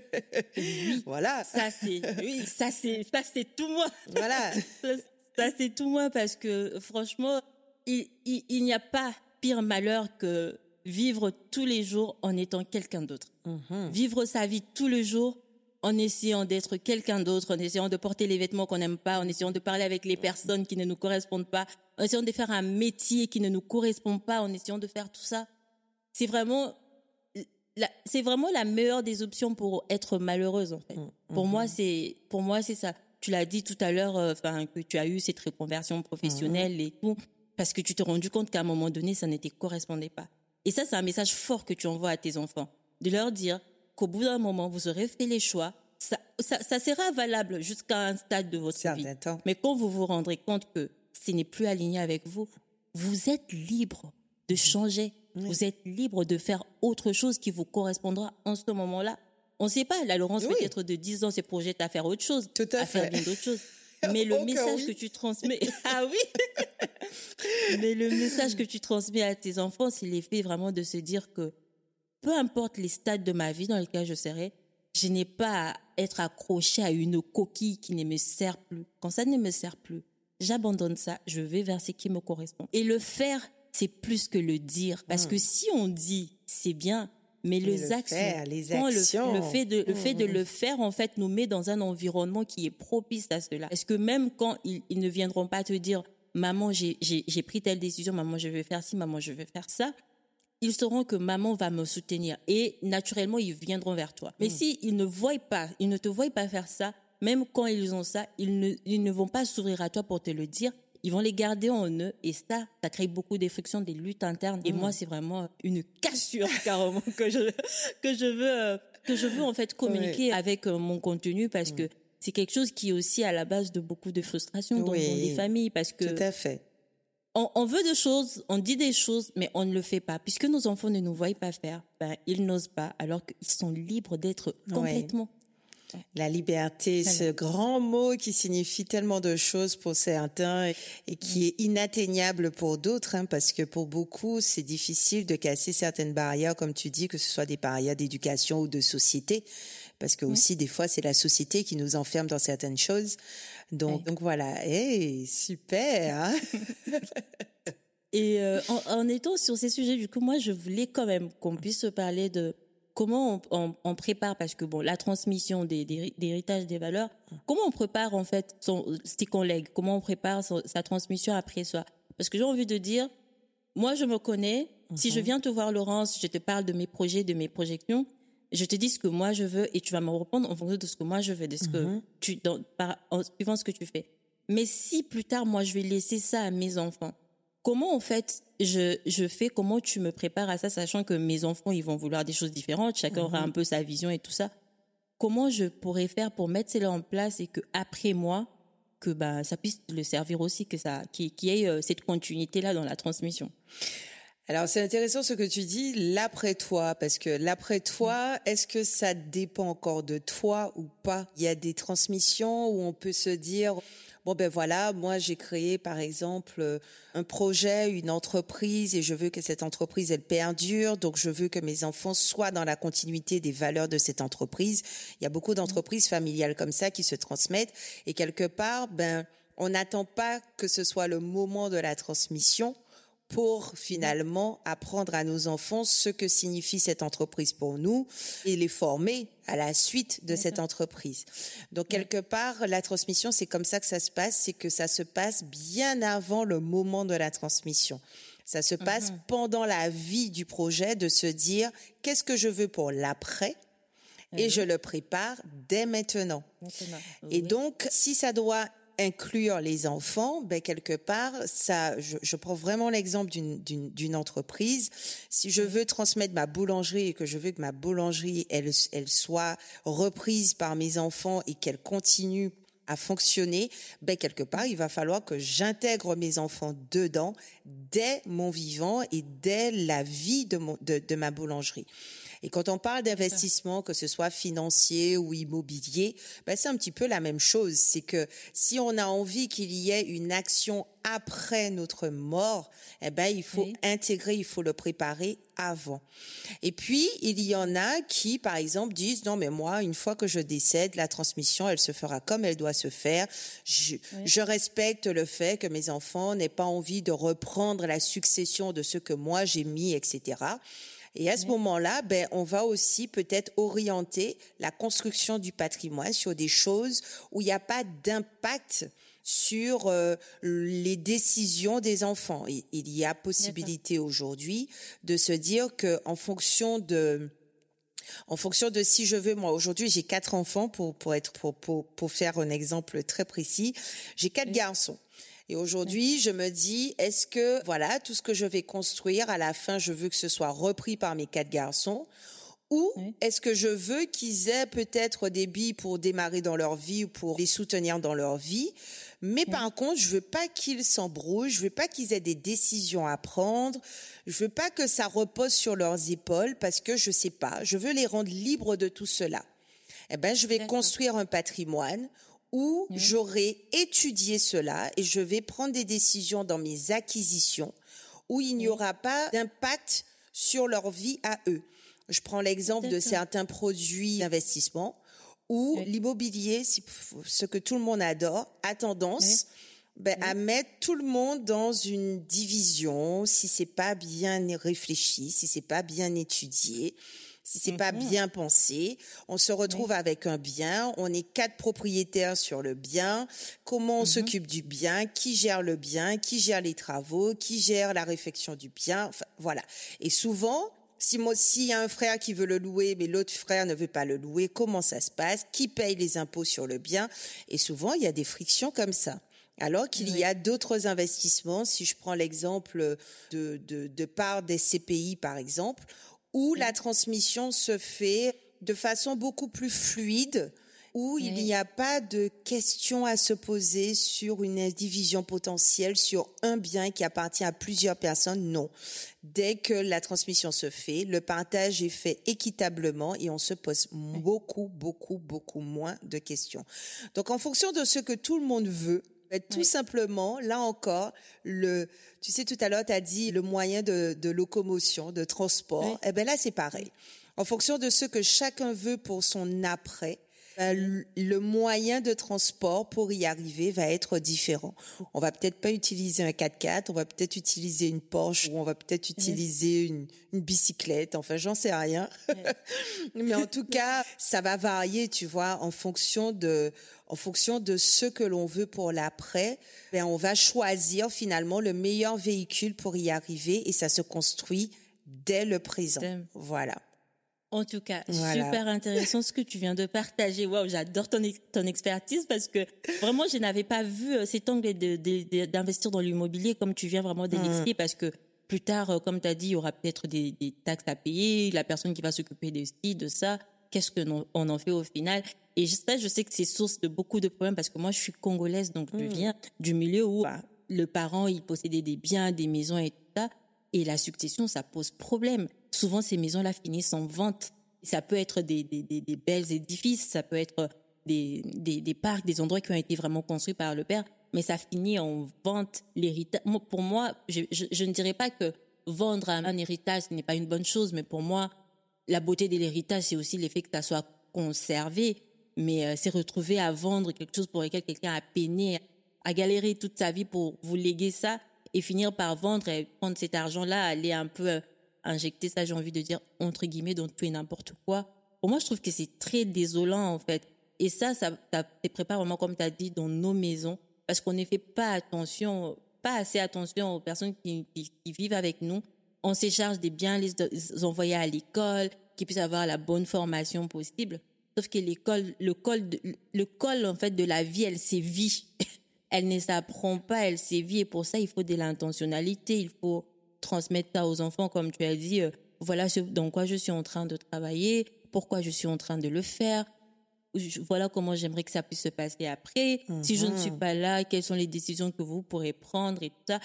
Voilà. Ça c'est oui, ça c'est ça c'est tout moi. Voilà. ça, c'est tout moi parce que franchement, il, il n'y a pas pire malheur que vivre tous les jours en étant quelqu'un d'autre. Mhm. Vivre sa vie tous les jours en essayant d'être quelqu'un d'autre, en essayant de porter les vêtements qu'on n'aime pas, en essayant de parler avec les personnes qui ne nous correspondent pas, en essayant de faire un métier qui ne nous correspond pas, en essayant de faire tout ça. C'est vraiment, c'est vraiment la meilleure des options pour être malheureuse, en fait. Mhm. Pour moi, c'est, pour moi, c'est ça. Tu l'as dit tout à l'heure, euh, enfin, que tu as eu cette reconversion professionnelle et tout, parce que tu t'es rendu compte qu'à un moment donné, ça n'était correspondait pas. Et ça, c'est un message fort que tu envoies à tes enfants. De leur dire qu'au bout d'un moment, vous aurez fait les choix. Ça, ça, sera valable jusqu'à un stade de votre vie. Mais quand vous vous rendrez compte que ce n'est plus aligné avec vous, vous êtes libre de changer. Vous êtes libre de faire autre chose qui vous correspondra en ce moment-là. On ne sait pas, la Laurence peut-être de 10 ans se projette à faire autre chose, Tout à, faire bien d'autres choses. Mais le message que tu transmets, ah oui, mais le message que tu transmets à tes enfants, c'est l'effet vraiment de se dire que peu importe les stades de ma vie dans lesquels je serai, je n'ai pas à être accroché à une coquille qui ne me sert plus. Quand ça ne me sert plus, j'abandonne ça, je vais vers ce qui me correspond. Et le faire, c'est plus que le dire. Parce hmm. que si on dit c'est bien, mais, les actions, les actions. Le, fait de le fait de mmh. le faire en fait nous met dans un environnement qui est propice à cela. Est-ce que même quand ils, ils, ne viendront pas te dire maman j'ai pris telle décision, maman je vais faire ci, maman je vais faire ça, ils sauront que maman va me soutenir et naturellement ils viendront vers toi. Mais mmh. si ils ne voient pas, ils ne te voient pas faire ça, même quand ils ont ça, ils ne ils ne vont pas s'ouvrir à toi pour te le dire ils vont les garder en eux et ça, ça crée beaucoup de frictions, des luttes internes. Et mm. moi, c'est vraiment une cassure carrément que je que je veux euh, que je veux en fait communiquer avec euh, mon contenu parce mm. que c'est quelque chose qui est aussi à la base de beaucoup de frustration dans, des familles parce que tout à fait. On, on, veut des choses, on dit des choses, mais on ne le fait pas. Puisque nos enfants ne nous voient pas faire, ben, ils n'osent pas, alors qu'ils sont libres d'être complètement la liberté, ce grand mot qui signifie tellement de choses pour certains et qui est inatteignable pour d'autres, hein, parce que pour beaucoup, c'est difficile de casser certaines barrières, comme tu dis, que ce soit des barrières d'éducation ou de société, parce que aussi des fois, c'est la société qui nous enferme dans certaines choses. Donc, donc voilà, hey, super. Hein. et euh, en, en étant sur ces sujets, du coup, moi, je voulais quand même qu'on puisse parler de comment on, prépare, parce que bon, la transmission des, d'héritage des valeurs, comment on prépare en fait son, ses collègues, comment on prépare sa transmission après soi? Parce que j'ai envie de dire, moi je me connais, si je mhm. viens te voir Laurence, je te parle de mes projets, de mes projections, je te dis ce que moi je veux et tu vas me répondre en fonction de ce que moi je veux, de ce que mhm. tu, dans, par, en suivant ce que tu fais. Mais si plus tard, moi je vais laisser ça à mes enfants, comment en fait je, je fais, comment tu me prépares à ça, sachant que mes enfants, ils vont vouloir des choses différentes, chacun aura un mhm. peu sa vision et tout ça. Comment je pourrais faire pour mettre cela en place et que après moi, que bah, ça puisse le servir aussi, que ça, qu'il y ait euh, cette continuité-là dans la transmission? Alors c'est intéressant ce que tu dis, l'après toi, parce que l'après toi, mm. est-ce que ça dépend encore de toi ou pas? Il y a des transmissions où on peut se dire, bon ben voilà, moi j'ai créé par exemple un projet, une entreprise et je veux que cette entreprise elle perdure, donc je veux que mes enfants soient dans la continuité des valeurs de cette entreprise. Il y a beaucoup d'entreprises familiales comme ça qui se transmettent. Et quelque part ben on n'attend pas que ce soit le moment de la transmission pour finalement apprendre à nos enfants ce que signifie cette entreprise pour nous et les former à la suite de cette entreprise. Donc quelque part, la transmission, c'est comme ça que ça se passe, c'est que ça se passe bien avant le moment de la transmission. Ça se passe mhm. pendant la vie du projet de se dire qu'est-ce que je veux pour l'après et je le prépare dès maintenant. Et donc, si ça doit inclure les enfants, ben quelque part, ça, je, prends vraiment l'exemple d'une entreprise. Si je veux transmettre ma boulangerie et que je veux que ma boulangerie, elle, elle soit reprise par mes enfants et qu'elle continue à fonctionner, ben quelque part, il va falloir que j'intègre mes enfants dedans dès mon vivant et dès la vie de, mon, de, de ma boulangerie. Et quand on parle d'investissement, que ce soit financier ou immobilier, ben c'est un petit peu la même chose. C'est que si on a envie qu'il y ait une action après notre mort, eh ben il faut intégrer, il faut le préparer avant. Et puis il y en a qui, par exemple, disent non mais moi, une fois que je décède, la transmission, elle se fera comme elle doit se faire. Je, je respecte le fait que mes enfants n'aient pas envie de reprendre la succession de ce que moi j'ai mis, etc. Et à ce moment-là, ben, on va aussi peut-être orienter la construction du patrimoine sur des choses où il n'y a pas d'impact sur euh, les décisions des enfants. Il, y a possibilité aujourd'hui de se dire que en fonction de en fonction de si je veux moi aujourd'hui j'ai quatre enfants pour pour être pour pour, pour faire un exemple très précis j'ai quatre garçons et aujourd'hui, je me dis, est-ce que, voilà, tout ce que je vais construire, à la fin, je veux que ce soit repris par mes quatre garçons ou est-ce que je veux qu'ils aient peut-être des billes pour démarrer dans leur vie ou pour les soutenir dans leur vie? Mais par contre, je veux pas qu'ils s'embrouillent, je veux pas qu'ils aient des décisions à prendre, je veux pas que ça repose sur leurs épaules parce que je sais pas, je veux les rendre libres de tout cela. Eh ben, je vais construire un patrimoine où j'aurai étudié cela et je vais prendre des décisions dans mes acquisitions où il n'y aura pas d'impact sur leur vie à eux. Je prends l'exemple de certains produits d'investissement où l'immobilier, ce que tout le monde adore, a tendance ben, à mettre tout le monde dans une division si c'est pas bien réfléchi, si c'est pas bien étudié si c'est pas mhm. bien pensé. On se retrouve avec un bien, on est quatre propriétaires sur le bien. Comment on mhm. s'occupe du bien Qui gère le bien Qui gère les travaux Qui gère la réfection du bien enfin, Voilà. Et souvent, si moi, s'il y a un frère qui veut le louer, mais l'autre frère ne veut pas le louer, comment ça se passe? Qui paye les impôts sur le bien? Et souvent, il y a des frictions comme ça. Alors qu'il y a d'autres investissements, si je prends l'exemple de, de, de part des CPI par exemple, où la transmission se fait de façon beaucoup plus fluide, où il n'y a pas de questions à se poser sur une division potentielle, sur un bien qui appartient à plusieurs personnes. Non. Dès que la transmission se fait, le partage est fait équitablement et on se pose beaucoup, beaucoup, beaucoup moins de questions. Donc, en fonction de ce que tout le monde veut, tout simplement, là encore, le, tu sais, tout à l'heure, tu as dit le moyen de, de locomotion, de transport. Eh ben là, c'est pareil. En fonction de ce que chacun veut pour son après, ben, le moyen de transport pour y arriver va être différent. On va peut-être pas utiliser un 4x4, on va peut-être utiliser une Porsche ou on va peut-être utiliser une, une, bicyclette. Enfin, j'en sais rien. Mais en tout cas, ça va varier, tu vois, en fonction de, en fonction de ce que l'on veut pour l'après. Ben, on va choisir finalement le meilleur véhicule pour y arriver et ça se construit dès le présent. Voilà. En tout cas, super intéressant ce que tu viens de partager. Waouh, j'adore ton, ton expertise parce que vraiment, je n'avais pas vu euh, cet angle d'investir dans l'immobilier comme tu viens vraiment d'expliquer mmh. parce que plus tard, euh, comme tu as dit, il y aura peut-être des, des, taxes à payer, la personne qui va s'occuper de ci, de ça. Qu'est-ce que on en fait au final? Et ça, je sais que c'est source de beaucoup de problèmes parce que moi, je suis congolaise, donc je mmh. viens du milieu où bah, le parent, il possédait des biens, des maisons et tout ça. Et la succession, ça pose problème souvent ces maisons-là finissent en vente. Ça peut être des, des, des, belles édifices, ça peut être des, des, des, parcs, des endroits qui ont été vraiment construits par le père, mais ça finit en vente. L'héritage, pour moi, je, je, ne dirais pas que vendre un, héritage, ce n'est pas une bonne chose, mais pour moi, la beauté de l'héritage, c'est aussi l'effet que ça soit conservé, mais euh, c'est retrouver à vendre quelque chose pour lequel quelqu'un a peiné, a galéré toute sa vie pour vous léguer ça et finir par vendre et prendre cet argent-là, aller un peu euh, injecter ça, j'ai envie de dire, entre guillemets, dans tout et n'importe quoi. Pour moi, je trouve que c'est très désolant, en fait. Et ça, ça, ça prépare vraiment, comme tu as dit, dans nos maisons, parce qu'on ne fait pas attention, pas assez attention aux personnes qui, qui, vivent avec nous. On se charge des biens, les, envoyer à l'école, qu'ils puissent avoir la bonne formation possible. Sauf que l'école, le col, le col, en fait, de la vie, elle sévit. elle ne s'apprend pas, elle sévit. Et pour ça, il faut de l'intentionnalité, il faut transmettre ça aux enfants, comme tu as dit, euh, voilà ce dans quoi je suis en train de travailler, pourquoi je suis en train de le faire. voilà comment j'aimerais que ça puisse se passer après. Si je ne suis Mhm. pas là, quelles sont les décisions que vous pourrez prendre et tout ça.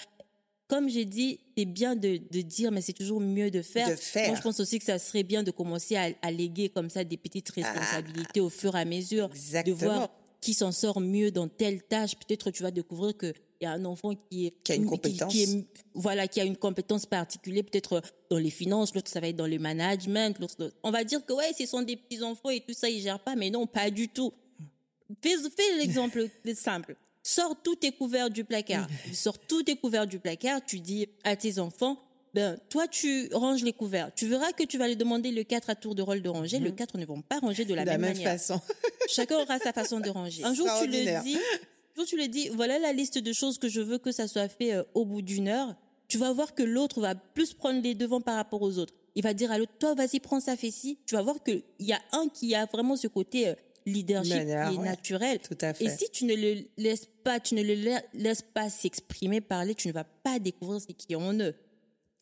Comme j'ai dit, c'est bien de, de dire, mais c'est toujours mieux de faire. De faire. Moi, je pense aussi que ça serait bien de commencer à, à léguer comme ça des petites responsabilités au fur et à mesure. Ah. Exactement. De voir qui s'en sort mieux dans telle tâche. Peut-être tu vas découvrir qu'il y a un enfant qui, est, Qui a une compétence. qui est- voilà, qui a une compétence particulière, peut-être dans les finances, l'autre ça va être dans le management, l'autre, on va dire que ouais, ce sont des petits enfants et tout ça, ils gèrent pas, mais non, pas du tout. Fais, fais l'exemple simple. Sors tous tes couverts du placard. Sors tous tes couverts du placard. Tu dis à tes enfants, ben, toi, tu ranges les couverts. Tu verras que tu vas les demander le 4 à tour de rôle de ranger. Le 4 ne vont pas ranger de la de la même, manière. façon. Chacun aura sa façon de ranger. Un jour, tu le dis, un jour, tu le dis, voilà la liste de choses que je veux que ça soit fait euh, au bout d'une heure. Tu vas voir que l'autre va plus prendre les devants par rapport aux autres. Il va dire à l'autre, toi, vas-y, prends ça, fais ci. Tu vas voir qu'il y a un qui a vraiment ce côté euh, leadership Meneur, qui est ouais. naturel. Tout à fait. Et si tu ne le laisses pas, tu ne le la- laisses pas s'exprimer, parler, tu ne vas pas découvrir ce qui est en eux.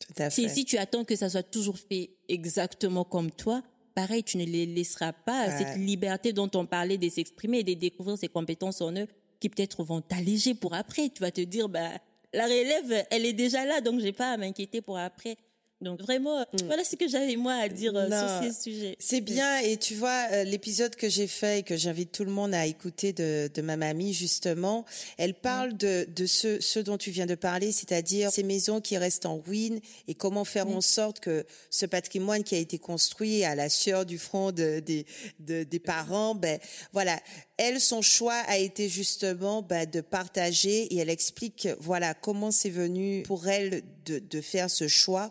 Tout à fait. si tu attends que ça soit toujours fait exactement comme toi, pareil, tu ne les laisseras pas Ouais. cette liberté dont on parlait de s'exprimer et de découvrir ses compétences en eux qui peut-être vont t'alléger pour après. Tu vas te dire, bah, la relève, elle est déjà là, donc j'ai pas à m'inquiéter pour après. Donc vraiment, voilà ce que j'avais moi à dire euh, Mm. Non, sur ces sujets. C'est bien et tu vois euh, l'épisode que j'ai fait et que j'invite tout le monde à écouter de, de ma mamie justement, elle parle de, de ce, ce dont tu viens de parler, c'est-à-dire ces maisons qui restent en ruine et comment faire en sorte que ce patrimoine qui a été construit à la sueur du front de, des de- des parents, ben voilà, elle son choix a été justement ben, de partager et elle explique voilà comment c'est venu pour elle de, de faire ce choix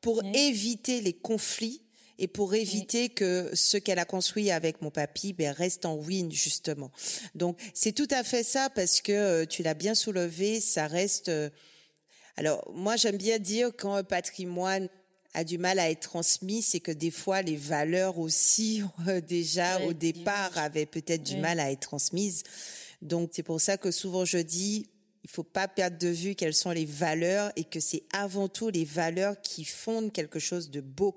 pour Oui. éviter les conflits et pour éviter que ce qu'elle a construit avec mon papy ben, reste en ruine justement. Donc c'est tout à fait ça parce que euh, tu l'as bien soulevé, ça reste. euh, Alors moi j'aime bien dire quand un patrimoine a du mal à être transmis, c'est que des fois les valeurs aussi euh, déjà au départ avaient peut-être du mal à être transmises. Donc c'est pour ça que souvent je dis il faut pas perdre de vue quelles sont les valeurs et que c'est avant tout les valeurs qui fondent quelque chose de beau.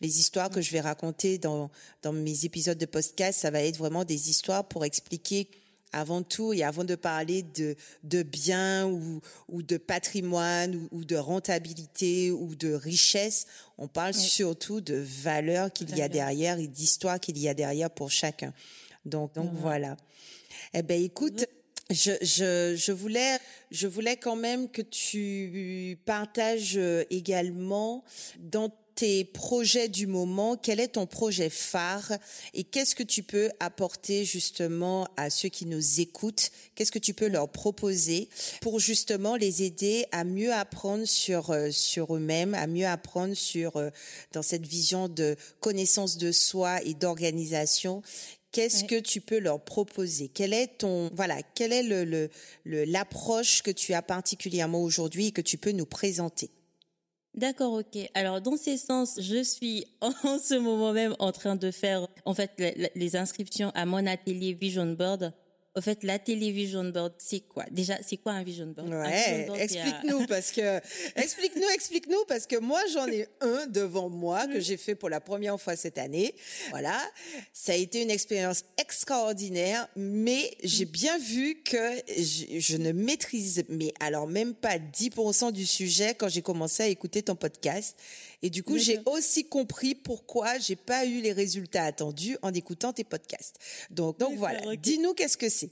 Les histoires que je vais raconter dans dans mes épisodes de podcast, ça va être vraiment des histoires pour expliquer avant tout et avant de parler de de biens ou ou de patrimoine ou, ou de rentabilité ou de richesse, on parle surtout de valeurs qu'il y a derrière et d'histoires qu'il y a derrière pour chacun. Donc donc voilà. Eh ben écoute, je, je, je voulais je voulais quand même que tu partages euh, également dans tes projets du moment, quel est ton projet phare et qu'est-ce que tu peux apporter justement à ceux qui nous écoutent? Qu'est-ce que tu peux leur proposer pour justement les aider à mieux apprendre sur euh, sur eux-mêmes, à mieux apprendre sur euh, dans cette vision de connaissance de soi et d'organisation Qu'est-ce que tu peux leur proposer? Quel est ton voilà Quelle est le le- le- l'approche que tu as particulièrement aujourd'hui et que tu peux nous présenter? D'accord, ok. Alors, dans ces sens, je suis en ce moment même en train de faire, en fait, les inscriptions à mon atelier Vision Board. En fait, l'atelier Vision Board, c'est quoi? Déjà, c'est quoi un Vision Board Ouais, explique-nous parce que explique-nous, explique-nous parce que moi j'en ai un devant moi que j'ai fait pour la première fois cette année. Voilà, ça a été une expérience extraordinaire, mais j'ai bien vu que je, je ne maîtrise mais alors même pas 10% du sujet quand j'ai commencé à écouter ton podcast. Et du coup, j'ai aussi compris pourquoi j'ai pas eu les résultats attendus en écoutant tes podcasts. Donc, donc voilà. Dis-nous qu'est-ce que c'est.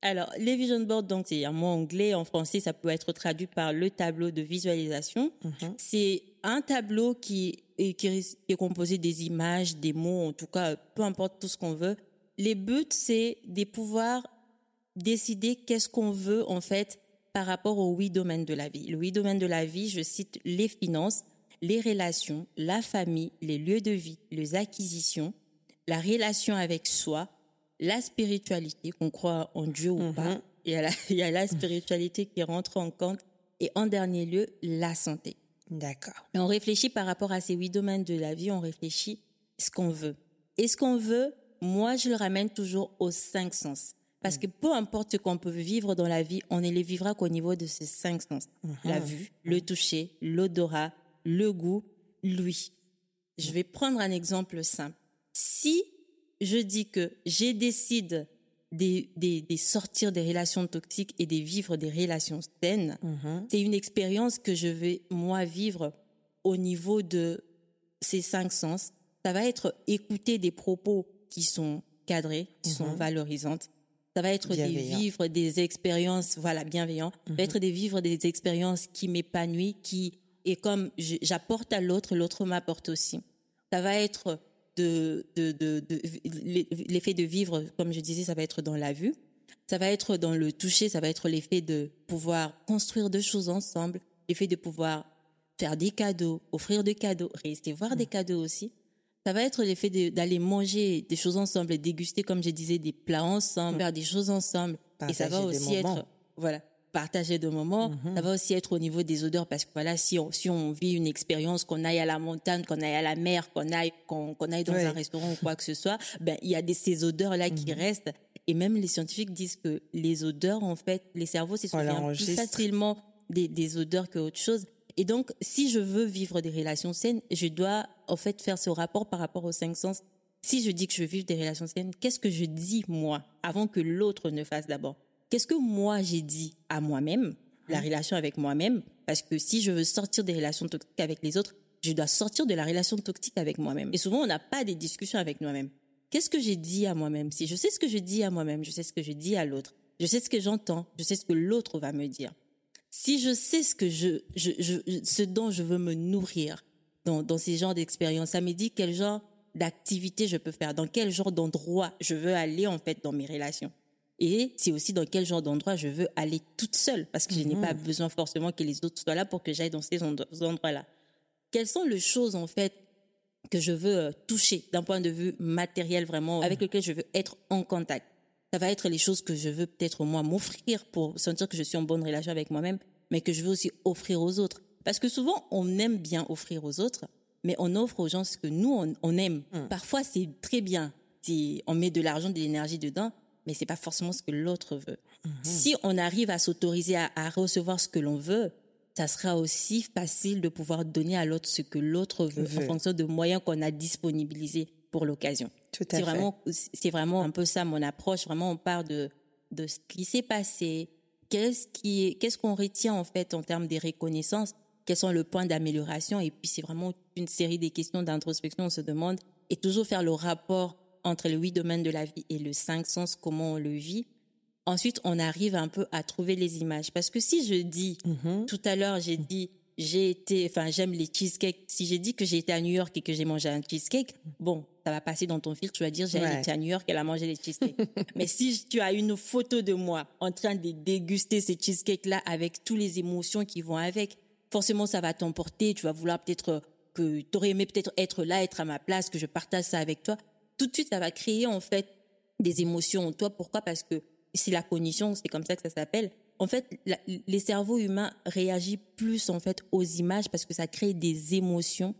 Alors, les vision boards, donc c'est un mot anglais. En français, ça peut être traduit par le tableau de visualisation. C'est un tableau qui est, qui est- qui est composé des images, des mots, en tout cas, peu importe tout ce qu'on veut. Les buts, c'est de pouvoir décider qu'est-ce qu'on veut en fait par rapport aux huit domaines de la vie. Le huit domaines de la vie, je cite les finances, les relations, la famille, les lieux de vie, les acquisitions, la relation avec soi, la spiritualité, qu'on croit en Dieu ou pas. Il y, a la, il y a la spiritualité qui rentre en compte. Et en dernier lieu, la santé. D'accord. On réfléchit par rapport à ces huit domaines de la vie, on réfléchit ce qu'on veut. Et ce qu'on veut, moi, je le ramène toujours aux cinq sens. Parce que peu importe ce qu'on peut vivre dans la vie, on ne les vivra qu'au niveau de ces cinq sens. La vue, le toucher, l'odorat, le goût, l'ouïe. Je vais prendre un exemple simple. Si je dis que j'ai des, des, des, sortir des relations toxiques et de vivre des relations saines, Mhm. c'est une expérience que je vais, moi, vivre au niveau de ces cinq sens. Ça va être écouter des propos qui sont cadrés, qui sont valorisantes. Ça va être des Bienveillant. vivre des expériences, voilà, bienveillants. Ça va être des vivre des expériences qui m'épanouissent, qui, et comme j'apporte à l'autre, l'autre m'apporte aussi. Ça va être de, de, de, de- l'effet de vivre, comme je disais, ça va être dans la vue. Ça va être dans le toucher, ça va être l'effet de pouvoir construire deux choses ensemble, l'effet de pouvoir faire des cadeaux, offrir des cadeaux, recevoir des cadeaux aussi. Ça va être l'effet de- d'aller manger des choses ensemble, et déguster, comme je disais, des plats ensemble, faire des choses ensemble. et ça va aussi être, voilà, partager de moments. Ça va aussi être au niveau des odeurs parce que voilà, si on, si on vit une expérience, qu'on aille à la montagne, qu'on aille à la mer, qu'on aille, qu'on aille dans un restaurant ou quoi que ce soit, ben, il y a des, ces odeurs-là qui restent. Et même les scientifiques disent que les odeurs, en fait, les cerveaux se souviennent plus facilement des, des odeurs que autre chose. Et donc, si je veux vivre des relations saines, je dois, en fait, faire ce rapport par rapport aux cinq sens. Si je dis que je veux vivre des relations saines, qu'est-ce que je dis, moi, avant que l'autre ne fasse d'abord? Qu'est-ce que moi j'ai dit à moi-même, la relation avec moi-même? Parce que si je veux sortir des relations toxiques avec les autres, je dois sortir de la relation toxique avec moi-même. Et souvent, on n'a pas des discussions avec nous-mêmes. Qu'est-ce que j'ai dit à moi-même? Si je sais ce que je dis à moi-même, je sais ce que je dis à l'autre, je sais ce que j'entends, je sais ce que l'autre va me dire. Si je sais ce que je, je, je, ce dont je veux me nourrir dans, dans ces genres d'expériences, ça me dit quel genre d'activité je peux faire, dans quel genre d'endroit je veux aller, en fait, dans mes relations. Et c'est aussi dans quel genre d'endroit je veux aller toute seule, parce que je n'ai pas besoin forcément que les autres soient là pour que j'aille dans ces endro- endroits-là. Quelles sont les choses, en fait, que je veux euh, toucher d'un point de vue matériel vraiment, avec lequel je veux être en contact? Ça va être les choses que je veux peut-être moi m'offrir pour sentir que je suis en bonne relation avec moi-même, mais que je veux aussi offrir aux autres. Parce que souvent, on aime bien offrir aux autres, mais on offre aux gens ce que nous, on, on aime. Parfois, c'est très bien. Si on met de l'argent, de l'énergie dedans, mais c'est pas forcément ce que l'autre veut. Si on arrive à s'autoriser à, à recevoir ce que l'on veut, ça sera aussi facile de pouvoir donner à l'autre ce que l'autre veut, en fonction de moyens qu'on a disponibilisés pour l'occasion. Tout à C'est fait. vraiment, c'est vraiment un peu ça mon approche. Vraiment, on part de, de ce qui s'est passé. Qu'est-ce qui est, qu'est-ce qu'on retient en fait en termes des reconnaissances? Quels sont les points d'amélioration? Et puis, c'est vraiment une série des questions d'introspection. On se demande et toujours faire le rapport entre les huit domaines de la vie et le cinq sens, comment on le vit. Ensuite, on arrive un peu à trouver les images. Parce que si je dis, Mhm. tout à l'heure, j'ai dit, j'ai été, enfin, j'aime les cheesecakes. Si j'ai dit que j'ai été à New York et que j'ai mangé un cheesecake, bon, ça va passer dans ton fil, tu vas dire, j'ai Ouais. été à New York, elle a mangé les cheesecakes. Mais si tu as une photo de moi en train de déguster ces cheesecakes-là avec toutes les émotions qui vont avec, forcément, ça va t'emporter. Tu vas vouloir peut-être que tu aurais aimé peut-être être là, être à ma place, que je partage ça avec toi. Tout de suite, ça va créer, en fait, des émotions en toi. Pourquoi? Parce que c'est la cognition, c'est comme ça que ça s'appelle. En fait, la- les cerveaux humains réagissent plus en fait aux images parce que ça crée des émotions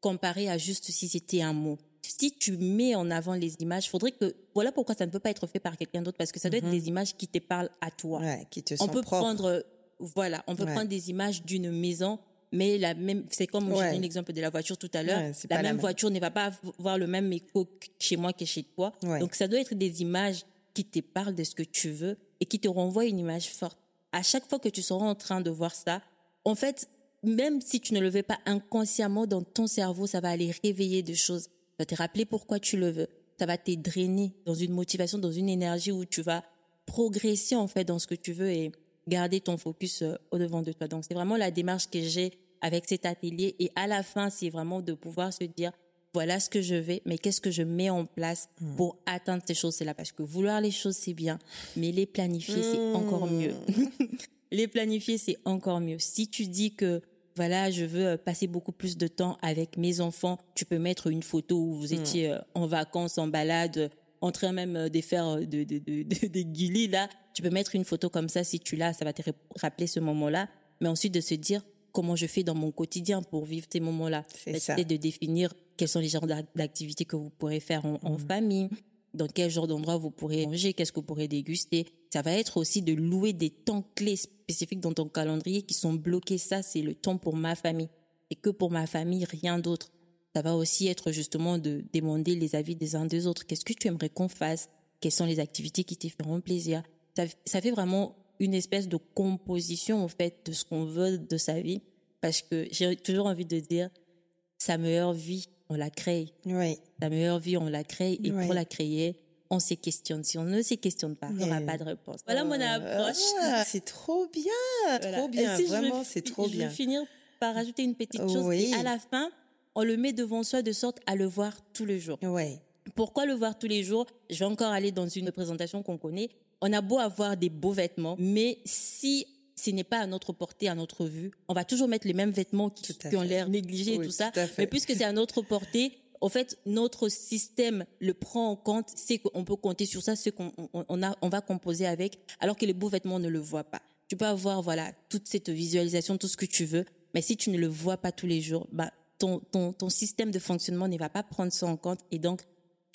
comparé à juste si c'était un mot. Si tu mets en avant les images, faudrait que voilà pourquoi ça ne peut pas être fait par quelqu'un d'autre parce que ça doit être des images qui te parlent à toi. Ouais, qui te on sont peut propres. prendre voilà, on peut Ouais. prendre des images d'une maison mais la même c'est comme Ouais. j'ai donné l'exemple de la voiture tout à l'heure, Ouais, la même même. voiture ne va pas avoir le même écho chez moi que chez toi. Ouais. Donc ça doit être des images qui te parlent de ce que tu veux et qui te renvoient une image forte. À chaque fois que tu seras en train de voir ça, en fait, même si tu ne le veux pas inconsciemment dans ton cerveau, ça va aller réveiller des choses. Ça va te rappeler pourquoi tu le veux. Ça va te drainer dans une motivation, dans une énergie où tu vas progresser en fait dans ce que tu veux et garder ton focus euh, au devant de toi. Donc c'est vraiment la démarche que j'ai avec cet atelier et à la fin c'est vraiment de pouvoir se dire voilà ce que je vais, mais qu'est-ce que je mets en place pour atteindre ces choses-là? Parce que vouloir les choses c'est bien, mais les planifier c'est encore mieux. les planifier c'est encore mieux. Si tu dis que voilà, je veux euh, passer beaucoup plus de temps avec mes enfants. Tu peux mettre une photo où vous étiez euh, en vacances, en balade, en train même de faire de, de, de, de- des guilis, là. Tu peux mettre une photo comme ça si tu l'as, ça va te rap- rappeler ce moment-là. Mais ensuite de se dire comment je fais dans mon quotidien pour vivre ces moments-là. C'est ça. de définir quels sont les genres d'ac- d'activités que vous pourrez faire en, en famille, dans quel genre d'endroit vous pourrez manger, qu'est-ce que vous pourrez déguster. Ça va être aussi de louer des temps clés spécifiques dans ton calendrier qui sont bloqués. Ça, c'est le temps pour ma famille. Et que pour ma famille, rien d'autre. ça va aussi être justement de demander les avis des uns des autres. Qu'est-ce que tu aimerais qu'on fasse? Quelles sont les activités qui te feront plaisir? Ça, ça fait vraiment une espèce de composition en fait de ce qu'on veut de sa vie. Parce que j'ai toujours envie de dire sa meilleure vie on la crée. Oui. La meilleure vie on la crée. Et pour la créer on se questionne. Si on ne se questionne pas il n'y aura pas de réponse. Voilà mon ah, approche. c'est trop bien. Trop bien. vraiment c'est trop bien je vais finir par rajouter une petite chose. Et à la fin on le met devant soi de sorte à le voir tous les jours. Oui. Pourquoi le voir tous les jours? Je vais encore aller dans une présentation qu'on connaît on a beau avoir des beaux vêtements, mais si ce n'est pas à notre portée, à notre vue, on va toujours mettre les mêmes vêtements qui, ont l'air négligés et tout ça. Mais puisque c'est à notre portée, en fait, notre système le prend en compte, c'est qu'on peut compter sur ça, ce qu'on on, a, on va composer avec, alors que les beaux vêtements ne le voient pas. Tu peux avoir, voilà, toute cette visualisation, tout ce que tu veux, mais si tu ne le vois pas tous les jours, bah, ton, ton, ton système de fonctionnement ne va pas prendre ça en compte et donc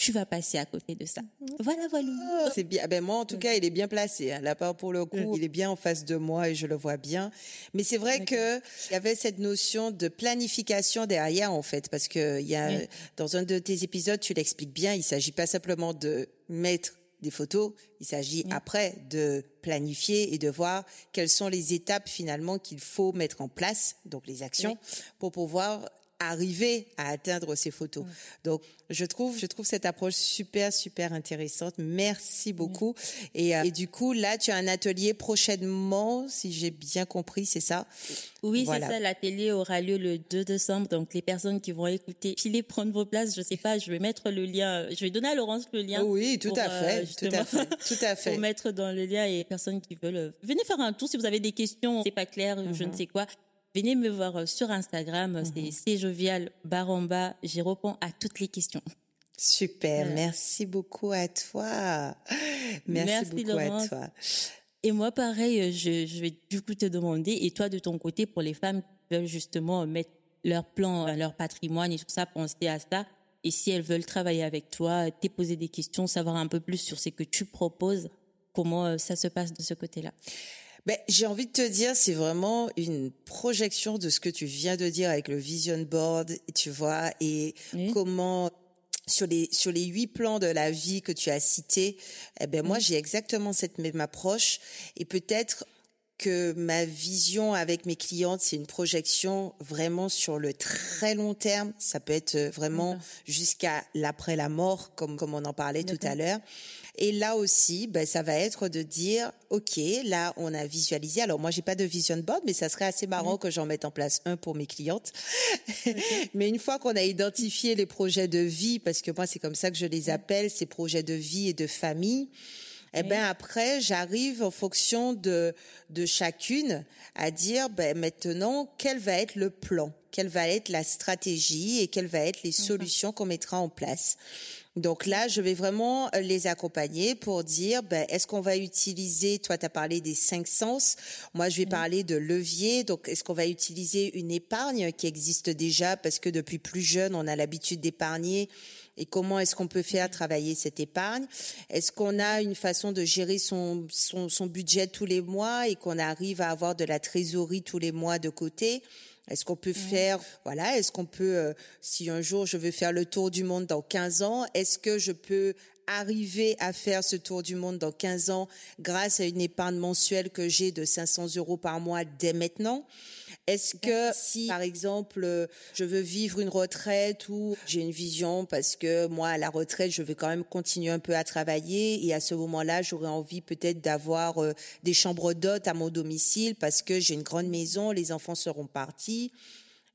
tu vas passer à côté de ça. Mhm. Voilà, voilà. Ah, c'est bien. Ben moi, en tout cas, il est bien placé. Hein. Là, pour le coup, il est bien en face de moi et je le vois bien. Mais c'est vrai que il y avait cette notion de planification derrière, en fait, parce que il y a dans un de tes épisodes, tu l'expliques bien. Il s'agit pas simplement de mettre des photos, il s'agit après de planifier et de voir quelles sont les étapes finalement qu'il faut mettre en place, donc les actions, pour pouvoir arriver à atteindre ces photos. Donc, je trouve, je trouve cette approche super, super intéressante. Merci beaucoup. Et, euh, et, du coup, là, tu as un atelier prochainement, si j'ai bien compris, c'est ça? Oui, c'est ça. L'atelier aura lieu le 2 décembre. Donc, les personnes qui vont écouter, filez prendre vos places. Je sais pas, je vais mettre le lien. Je vais donner à Laurence le lien. Oui, tout à euh, fait, tout à fait, tout à fait. Pour mettre dans le lien et les personnes qui veulent, euh, venez faire un tour si vous avez des questions, c'est pas clair, je ne mhm. sais quoi venez me voir euh, sur Instagram, mhm. c'est jovial baramba, j'y réponds à toutes les questions. Super, merci beaucoup à toi. Merci, beaucoup à toi. Et moi, pareil, euh, je, je, vais du coup te demander, et toi de ton côté, pour les femmes qui veulent justement mettre leur plan, euh, leur patrimoine et tout ça, penser à ça, et si elles veulent travailler avec toi, te poser des questions, savoir un peu plus sur ce que tu proposes, comment ça se passe de ce côté-là? Ben, j'ai envie de te dire, c'est vraiment une projection de ce que tu viens de dire avec le vision board, tu vois, et comment sur les sur les huit plans de la vie que tu as cités, eh ben moi j'ai exactement cette même approche. Et peut-être que ma vision avec mes clientes, c'est une projection vraiment sur le très long terme. Ça peut être vraiment jusqu'à l'après la mort, comme comme on en parlait tout à l'heure. Et là aussi, ben, ça va être de dire, OK, là, on a visualisé. Alors, moi, j'ai pas de vision board, mais ça serait assez marrant que j'en mette en place un pour mes clientes. mais une fois qu'on a identifié les projets de vie, parce que moi, c'est comme ça que je les appelle, ces projets de vie et de famille, eh ben après, j'arrive en fonction de de chacune à dire ben maintenant quel va être le plan, quelle va être la stratégie et quelles vont être les solutions qu'on mettra en place. Donc là, je vais vraiment euh, les accompagner pour dire, ben, est-ce qu'on va utiliser, toi tu as parlé des cinq sens, moi je vais parler de levier, donc est-ce qu'on va utiliser une épargne qui existe déjà? Parce que depuis plus jeune, on a l'habitude d'épargner et comment est-ce qu'on peut faire travailler cette épargne? Est-ce qu'on a une façon de gérer son, son, son budget tous les mois et qu'on arrive à avoir de la trésorerie tous les mois de côté? Est-ce qu'on peut faire, voilà, est-ce qu'on peut, euh, si un jour je veux faire le tour du monde dans 15 ans, est-ce que je peux arriver à faire ce tour du monde dans 15 ans grâce à une épargne mensuelle que j'ai de 500 euros par mois dès maintenant. Est-ce que si, par exemple, je veux vivre une retraite ou j'ai une vision parce que moi, à la retraite, je vais quand même continuer un peu à travailler et à ce moment-là, j'aurais envie peut-être d'avoir euh, des chambres d'hôtes à mon domicile parce que j'ai une grande maison, les enfants seront partis